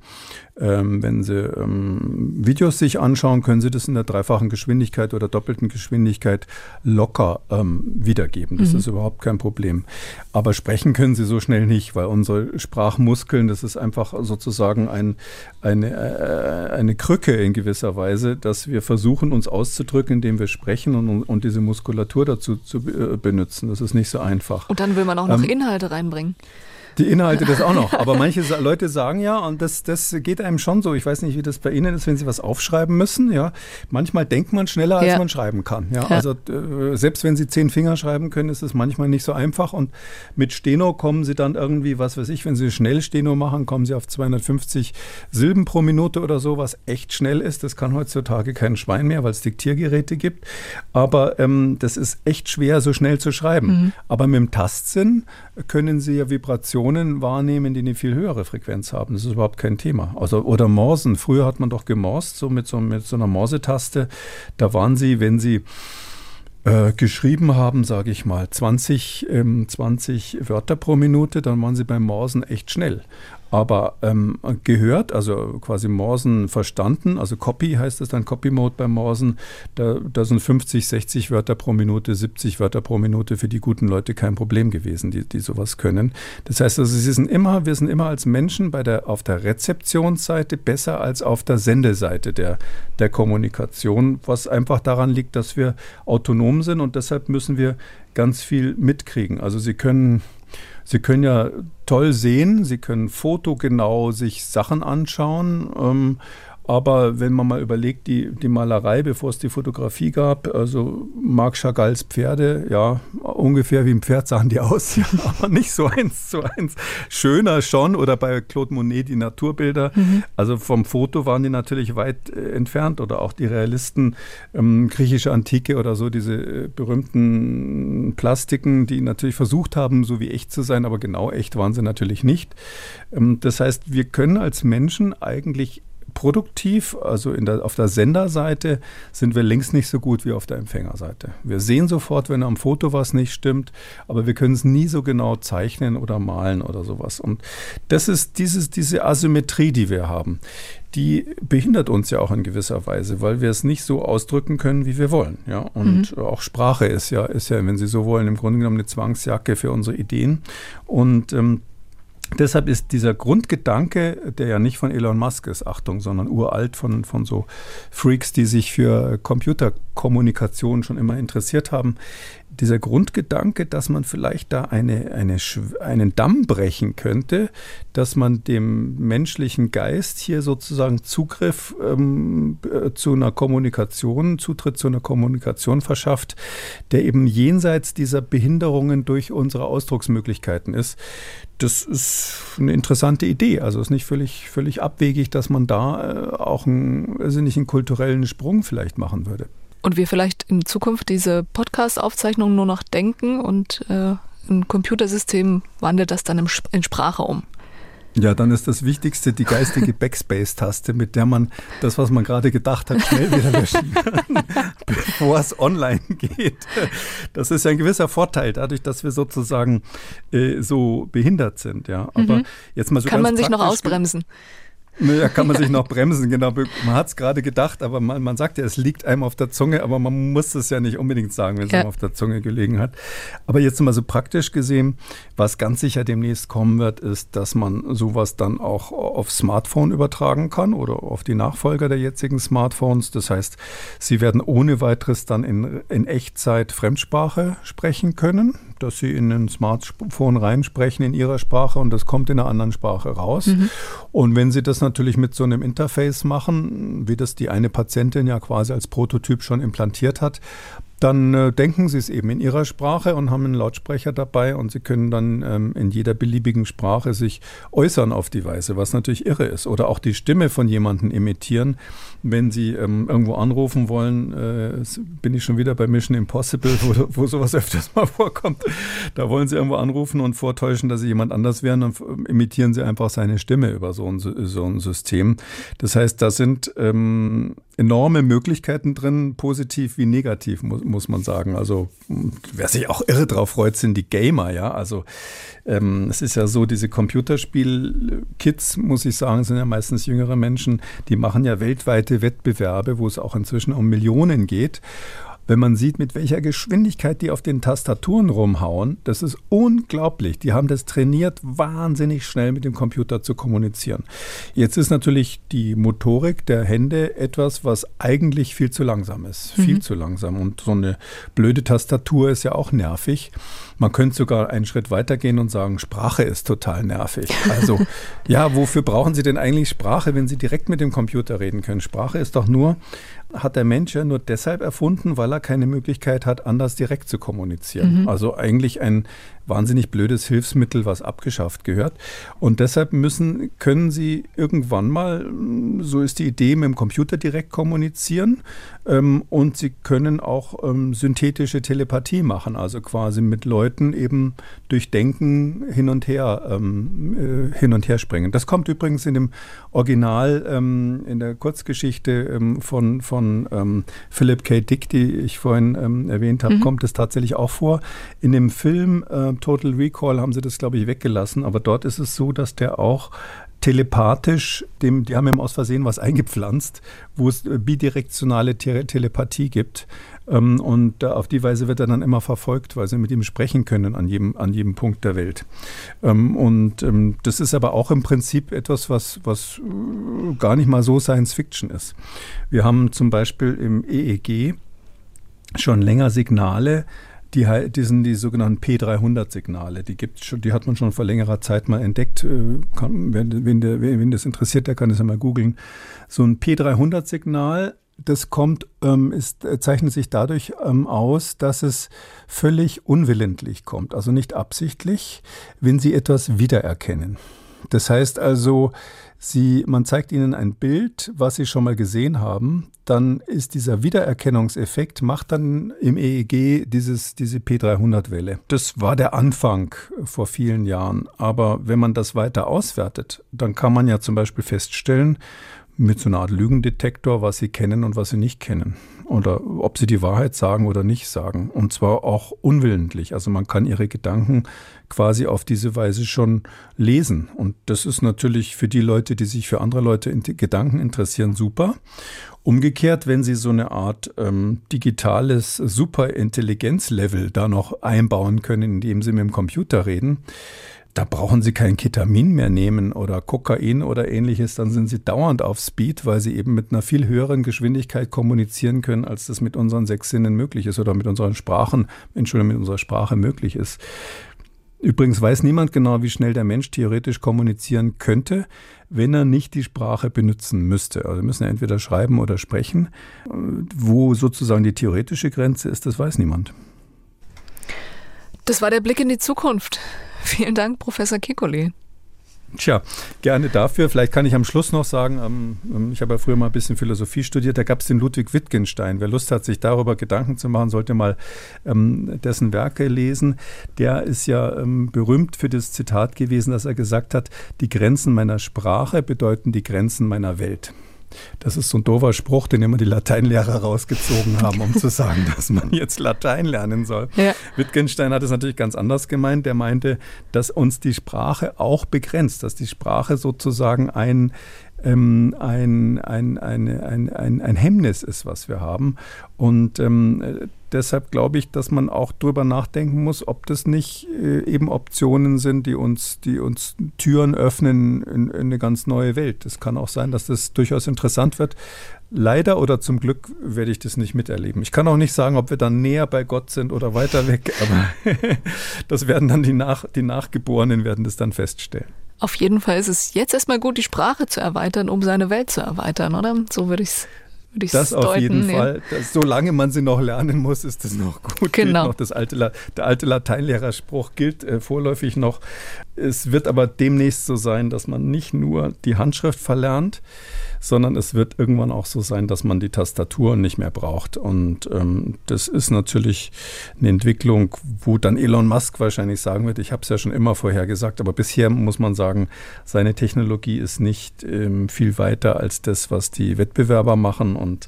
ähm, wenn sie ähm, Videos sich anschauen, können sie das in der dreifachen Geschwindigkeit oder doppelten Geschwindigkeit locker ähm, wiedergeben. Das mhm. ist überhaupt kein Problem. Aber sprechen können sie so schnell nicht, weil unsere Sprachmuskeln, das ist einfach sozusagen ein, eine, äh, eine Krücke in gewisser Weise, dass wir versuchen, uns auszudrücken, indem wir sprechen und, und diese Muskulatur dazu zu äh, benutzen. Das ist nicht so einfach. Und dann will man auch noch ähm, Inhalte reinbringen. Die Inhalte das auch noch. Aber manche Leute sagen ja, und das, das geht einem schon so. Ich weiß nicht, wie das bei Ihnen ist, wenn Sie was aufschreiben müssen. Ja, manchmal denkt man schneller, als ja. man schreiben kann. Ja, ja. also äh, selbst wenn Sie zehn Finger schreiben können, ist es manchmal nicht so einfach. Und mit Steno kommen Sie dann irgendwie, was weiß ich, wenn Sie schnell Steno machen, kommen Sie auf 250 Silben pro Minute oder so, was echt schnell ist. Das kann heutzutage kein Schwein mehr, weil es Diktiergeräte gibt. Aber ähm, das ist echt schwer, so schnell zu schreiben. Mhm. Aber mit dem Tastsinn können Sie ja Vibrationen wahrnehmen, die eine viel höhere Frequenz haben. Das ist überhaupt kein Thema. Also, oder Morsen. Früher hat man doch gemorst, so mit so, mit so einer Morsetaste. Da waren Sie, wenn Sie äh, geschrieben haben, sage ich mal, 20, ähm, 20 Wörter pro Minute, dann waren Sie beim Morsen echt schnell aber ähm, gehört, also quasi Morsen verstanden, also Copy heißt es dann, Copy Mode beim Morsen, da, da sind 50, 60 Wörter pro Minute, 70 Wörter pro Minute für die guten Leute kein Problem gewesen, die, die sowas können. Das heißt also, sie sind immer, wir sind immer als Menschen bei der, auf der Rezeptionsseite besser als auf der Sendeseite der, der Kommunikation, was einfach daran liegt, dass wir autonom sind und deshalb müssen wir ganz viel mitkriegen. Also sie können Sie können ja toll sehen, Sie können fotogenau sich Sachen anschauen. Ähm, aber wenn man mal überlegt, die, die Malerei, bevor es die Fotografie gab, also Marc Chagalls Pferde, ja, ungefähr wie ein Pferd sahen die aus, ja, aber nicht so eins zu eins. Schöner schon, oder bei Claude Monet die Naturbilder. Mhm. Also vom Foto waren die natürlich weit äh, entfernt oder auch die Realisten, ähm, griechische Antike oder so, diese äh, berühmten Plastiken, die natürlich versucht haben, so wie echt zu sein, aber genau echt waren sie natürlich nicht. Ähm, das heißt, wir können als Menschen eigentlich produktiv, also der, auf der Senderseite sind wir längst nicht so gut wie auf der Empfängerseite. Wir sehen sofort, wenn am Foto was nicht stimmt, aber wir können es nie so genau zeichnen oder malen oder sowas. Und das ist dieses, diese Asymmetrie, die wir haben, die behindert uns ja auch in gewisser Weise, weil wir es nicht so ausdrücken können, wie wir wollen. Ja? Und mhm. auch Sprache ist ja, ist ja, wenn Sie so wollen, im Grunde genommen eine Zwangsjacke für unsere Ideen. Und ähm, Deshalb ist dieser Grundgedanke, der ja nicht von Elon Musk ist, Achtung, sondern uralt von, von so Freaks, die sich für Computerkommunikation schon immer interessiert haben, dieser Grundgedanke, dass man vielleicht da eine, eine, einen Damm brechen könnte, dass man dem menschlichen Geist hier sozusagen Zugriff ähm, äh, zu einer Kommunikation, Zutritt zu einer Kommunikation verschafft, der eben jenseits dieser Behinderungen durch unsere Ausdrucksmöglichkeiten ist. Das ist eine interessante Idee. Also ist nicht völlig, völlig abwegig, dass man da äh, auch einen, also einen kulturellen Sprung vielleicht machen würde. Und wir vielleicht in Zukunft diese Podcast-Aufzeichnungen nur noch denken und äh, ein Computersystem wandelt das dann in Sprache um. Ja, dann ist das Wichtigste die geistige Backspace-Taste, mit der man das, was man gerade gedacht hat, schnell wieder löschen kann, bevor es online geht. Das ist ja ein gewisser Vorteil, dadurch, dass wir sozusagen äh, so behindert sind. Ja, aber mhm. jetzt mal so kann man sich noch ausbremsen. Naja, kann man sich noch bremsen, genau. Man hat es gerade gedacht, aber man, man sagt ja, es liegt einem auf der Zunge, aber man muss es ja nicht unbedingt sagen, wenn es ja. einem auf der Zunge gelegen hat. Aber jetzt mal so praktisch gesehen, was ganz sicher demnächst kommen wird, ist, dass man sowas dann auch auf Smartphone übertragen kann oder auf die Nachfolger der jetzigen Smartphones. Das heißt, sie werden ohne weiteres dann in, in Echtzeit Fremdsprache sprechen können dass sie in ein Smartphone reinsprechen in ihrer Sprache und das kommt in einer anderen Sprache raus. Mhm. Und wenn sie das natürlich mit so einem Interface machen, wie das die eine Patientin ja quasi als Prototyp schon implantiert hat, dann äh, denken Sie es eben in Ihrer Sprache und haben einen Lautsprecher dabei und Sie können dann ähm, in jeder beliebigen Sprache sich äußern auf die Weise, was natürlich irre ist. Oder auch die Stimme von jemandem imitieren. Wenn Sie ähm, irgendwo anrufen wollen, äh, bin ich schon wieder bei Mission Impossible, wo, wo sowas öfters mal vorkommt. Da wollen Sie irgendwo anrufen und vortäuschen, dass Sie jemand anders wären und ähm, imitieren Sie einfach seine Stimme über so ein, so ein System. Das heißt, da sind ähm, enorme Möglichkeiten drin, positiv wie negativ, muss, muss man sagen. Also wer sich auch irre drauf freut, sind die Gamer, ja. Also ähm, es ist ja so, diese Computerspiel-Kids, muss ich sagen, sind ja meistens jüngere Menschen, die machen ja weltweite Wettbewerbe, wo es auch inzwischen um Millionen geht wenn man sieht, mit welcher Geschwindigkeit die auf den Tastaturen rumhauen, das ist unglaublich. Die haben das trainiert, wahnsinnig schnell mit dem Computer zu kommunizieren. Jetzt ist natürlich die Motorik der Hände etwas, was eigentlich viel zu langsam ist. Mhm. Viel zu langsam. Und so eine blöde Tastatur ist ja auch nervig. Man könnte sogar einen Schritt weitergehen und sagen, Sprache ist total nervig. Also, ja, wofür brauchen Sie denn eigentlich Sprache, wenn Sie direkt mit dem Computer reden können? Sprache ist doch nur hat der Mensch ja nur deshalb erfunden, weil er keine Möglichkeit hat, anders direkt zu kommunizieren. Mhm. Also eigentlich ein wahnsinnig blödes Hilfsmittel, was abgeschafft gehört. Und deshalb müssen, können Sie irgendwann mal, so ist die Idee, mit dem Computer direkt kommunizieren. Ähm, und Sie können auch ähm, synthetische Telepathie machen, also quasi mit Leuten eben durch Denken hin und her, ähm, äh, hin und her springen. Das kommt übrigens in dem Original, ähm, in der Kurzgeschichte ähm, von, von ähm, Philip K. Dick, die ich vorhin erwähnt habe, mhm. kommt es tatsächlich auch vor. In dem Film äh, Total Recall haben sie das, glaube ich, weggelassen, aber dort ist es so, dass der auch telepathisch, dem, die haben ihm aus Versehen was eingepflanzt, wo es äh, bidirektionale Te Telepathie gibt. Ähm, und auf die Weise wird er dann immer verfolgt, weil sie mit ihm sprechen können an jedem, an jedem Punkt der Welt. Ähm, und ähm, das ist aber auch im Prinzip etwas, was, was äh, gar nicht mal so Science Fiction ist. Wir haben zum Beispiel im EEG schon länger Signale, die, die sind die sogenannten P300-Signale. Die, die hat man schon vor längerer Zeit mal entdeckt. Äh, kann, wenn, der, wenn das interessiert, der kann das ja mal googeln. So ein P300-Signal das kommt, ähm, ist, äh, zeichnet sich dadurch ähm, aus, dass es völlig unwillentlich kommt, also nicht absichtlich, wenn Sie etwas wiedererkennen. Das heißt also, Sie, man zeigt Ihnen ein Bild, was Sie schon mal gesehen haben, dann ist dieser Wiedererkennungseffekt, macht dann im EEG dieses, diese P300-Welle. Das war der Anfang vor vielen Jahren. Aber wenn man das weiter auswertet, dann kann man ja zum Beispiel feststellen, mit so einer Art Lügendetektor, was sie kennen und was sie nicht kennen. Oder ob sie die Wahrheit sagen oder nicht sagen. Und zwar auch unwillentlich. Also man kann ihre Gedanken quasi auf diese Weise schon lesen. Und das ist natürlich für die Leute, die sich für andere Leute in Gedanken interessieren, super. Umgekehrt, wenn Sie so eine Art ähm, digitales Superintelligenzlevel da noch einbauen können, indem Sie mit dem Computer reden, da brauchen Sie kein Ketamin mehr nehmen oder Kokain oder ähnliches, dann sind Sie dauernd auf Speed, weil Sie eben mit einer viel höheren Geschwindigkeit kommunizieren können, als das mit unseren sechs Sinnen möglich ist oder mit unseren Sprachen, Entschuldigung, mit unserer Sprache möglich ist. Übrigens weiß niemand genau, wie schnell der Mensch theoretisch kommunizieren könnte, wenn er nicht die Sprache benutzen müsste. Also müssen ja entweder schreiben oder sprechen. Wo sozusagen die theoretische Grenze ist, das weiß niemand. Das war der Blick in die Zukunft. Vielen Dank, Professor Kikoli. Tja, gerne dafür. Vielleicht kann ich am Schluss noch sagen, ähm, ähm, ich habe ja früher mal ein bisschen Philosophie studiert, da gab es den Ludwig Wittgenstein. Wer Lust hat, sich darüber Gedanken zu machen, sollte mal ähm, dessen Werke lesen. Der ist ja ähm, berühmt für das Zitat gewesen, dass er gesagt hat, die Grenzen meiner Sprache bedeuten die Grenzen meiner Welt. Das ist so ein doofer Spruch, den immer die Lateinlehrer rausgezogen haben, um zu sagen, dass man jetzt Latein lernen soll. Ja. Wittgenstein hat es natürlich ganz anders gemeint. Der meinte, dass uns die Sprache auch begrenzt, dass die Sprache sozusagen ein, ähm, ein, ein, ein, ein, ein, ein Hemmnis ist, was wir haben. Und ähm, deshalb glaube ich, dass man auch darüber nachdenken muss, ob das nicht äh, eben Optionen sind, die uns, die uns Türen öffnen in, in eine ganz neue Welt. Es kann auch sein, dass das durchaus interessant wird. Leider oder zum Glück werde ich das nicht miterleben. Ich kann auch nicht sagen, ob wir dann näher bei Gott sind oder weiter weg, aber das werden dann die, Nach die Nachgeborenen werden das dann feststellen. Auf jeden Fall ist es jetzt erstmal gut, die Sprache zu erweitern, um seine Welt zu erweitern, oder? So würde ich es Das deuten. auf jeden ja. Fall. Das, solange man sie noch lernen muss, ist das noch gut. Genau. Noch das alte, der alte Lateinlehrerspruch gilt äh, vorläufig noch. Es wird aber demnächst so sein, dass man nicht nur die Handschrift verlernt, sondern es wird irgendwann auch so sein, dass man die Tastatur nicht mehr braucht. Und ähm, das ist natürlich eine Entwicklung, wo dann Elon Musk wahrscheinlich sagen wird, ich habe es ja schon immer vorher gesagt, aber bisher muss man sagen, seine Technologie ist nicht ähm, viel weiter als das, was die Wettbewerber machen. Und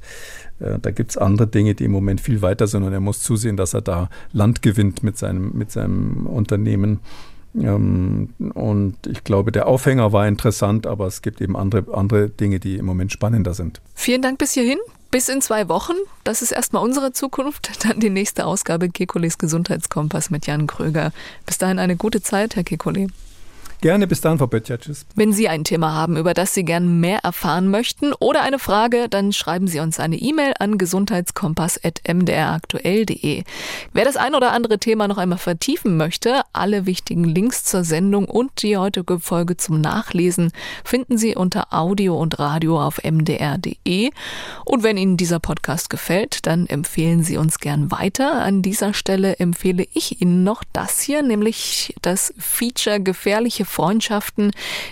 äh, da gibt es andere Dinge, die im Moment viel weiter sind. Und er muss zusehen, dass er da Land gewinnt mit seinem, mit seinem Unternehmen. Ähm, und ich glaube, der Aufhänger war interessant, aber es gibt eben andere, andere Dinge, die im Moment spannender sind. Vielen Dank bis hierhin. Bis in zwei Wochen. Das ist erstmal unsere Zukunft. Dann die nächste Ausgabe Kekules Gesundheitskompass mit Jan Kröger. Bis dahin eine gute Zeit, Herr Kekulé. Gerne, bis dann, Frau Böttcher. Tschüss. Wenn Sie ein Thema haben, über das Sie gern mehr erfahren möchten oder eine Frage, dann schreiben Sie uns eine E-Mail an gesundheitskompass.mdraktuell.de. Wer das ein oder andere Thema noch einmal vertiefen möchte, alle wichtigen Links zur Sendung und die heutige Folge zum Nachlesen finden Sie unter Audio und Radio auf mdr.de. Und wenn Ihnen dieser Podcast gefällt, dann empfehlen Sie uns gern weiter. An dieser Stelle empfehle ich Ihnen noch das hier, nämlich das Feature Gefährliche Freundschaften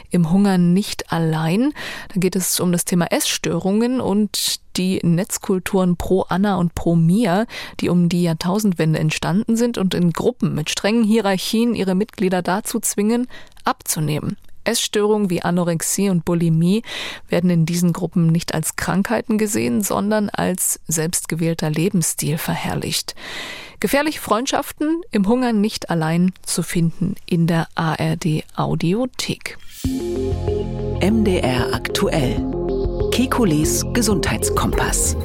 im Hunger nicht allein. Da geht es um das Thema Essstörungen und die Netzkulturen pro Anna und pro Mia, die um die Jahrtausendwende entstanden sind und in Gruppen mit strengen Hierarchien ihre Mitglieder dazu zwingen, abzunehmen. Essstörungen wie Anorexie und Bulimie werden in diesen Gruppen nicht als Krankheiten gesehen, sondern als selbstgewählter Lebensstil verherrlicht. Gefährliche Freundschaften im Hunger nicht allein zu finden in der ARD Audiothek. MDR aktuell. Kekules Gesundheitskompass.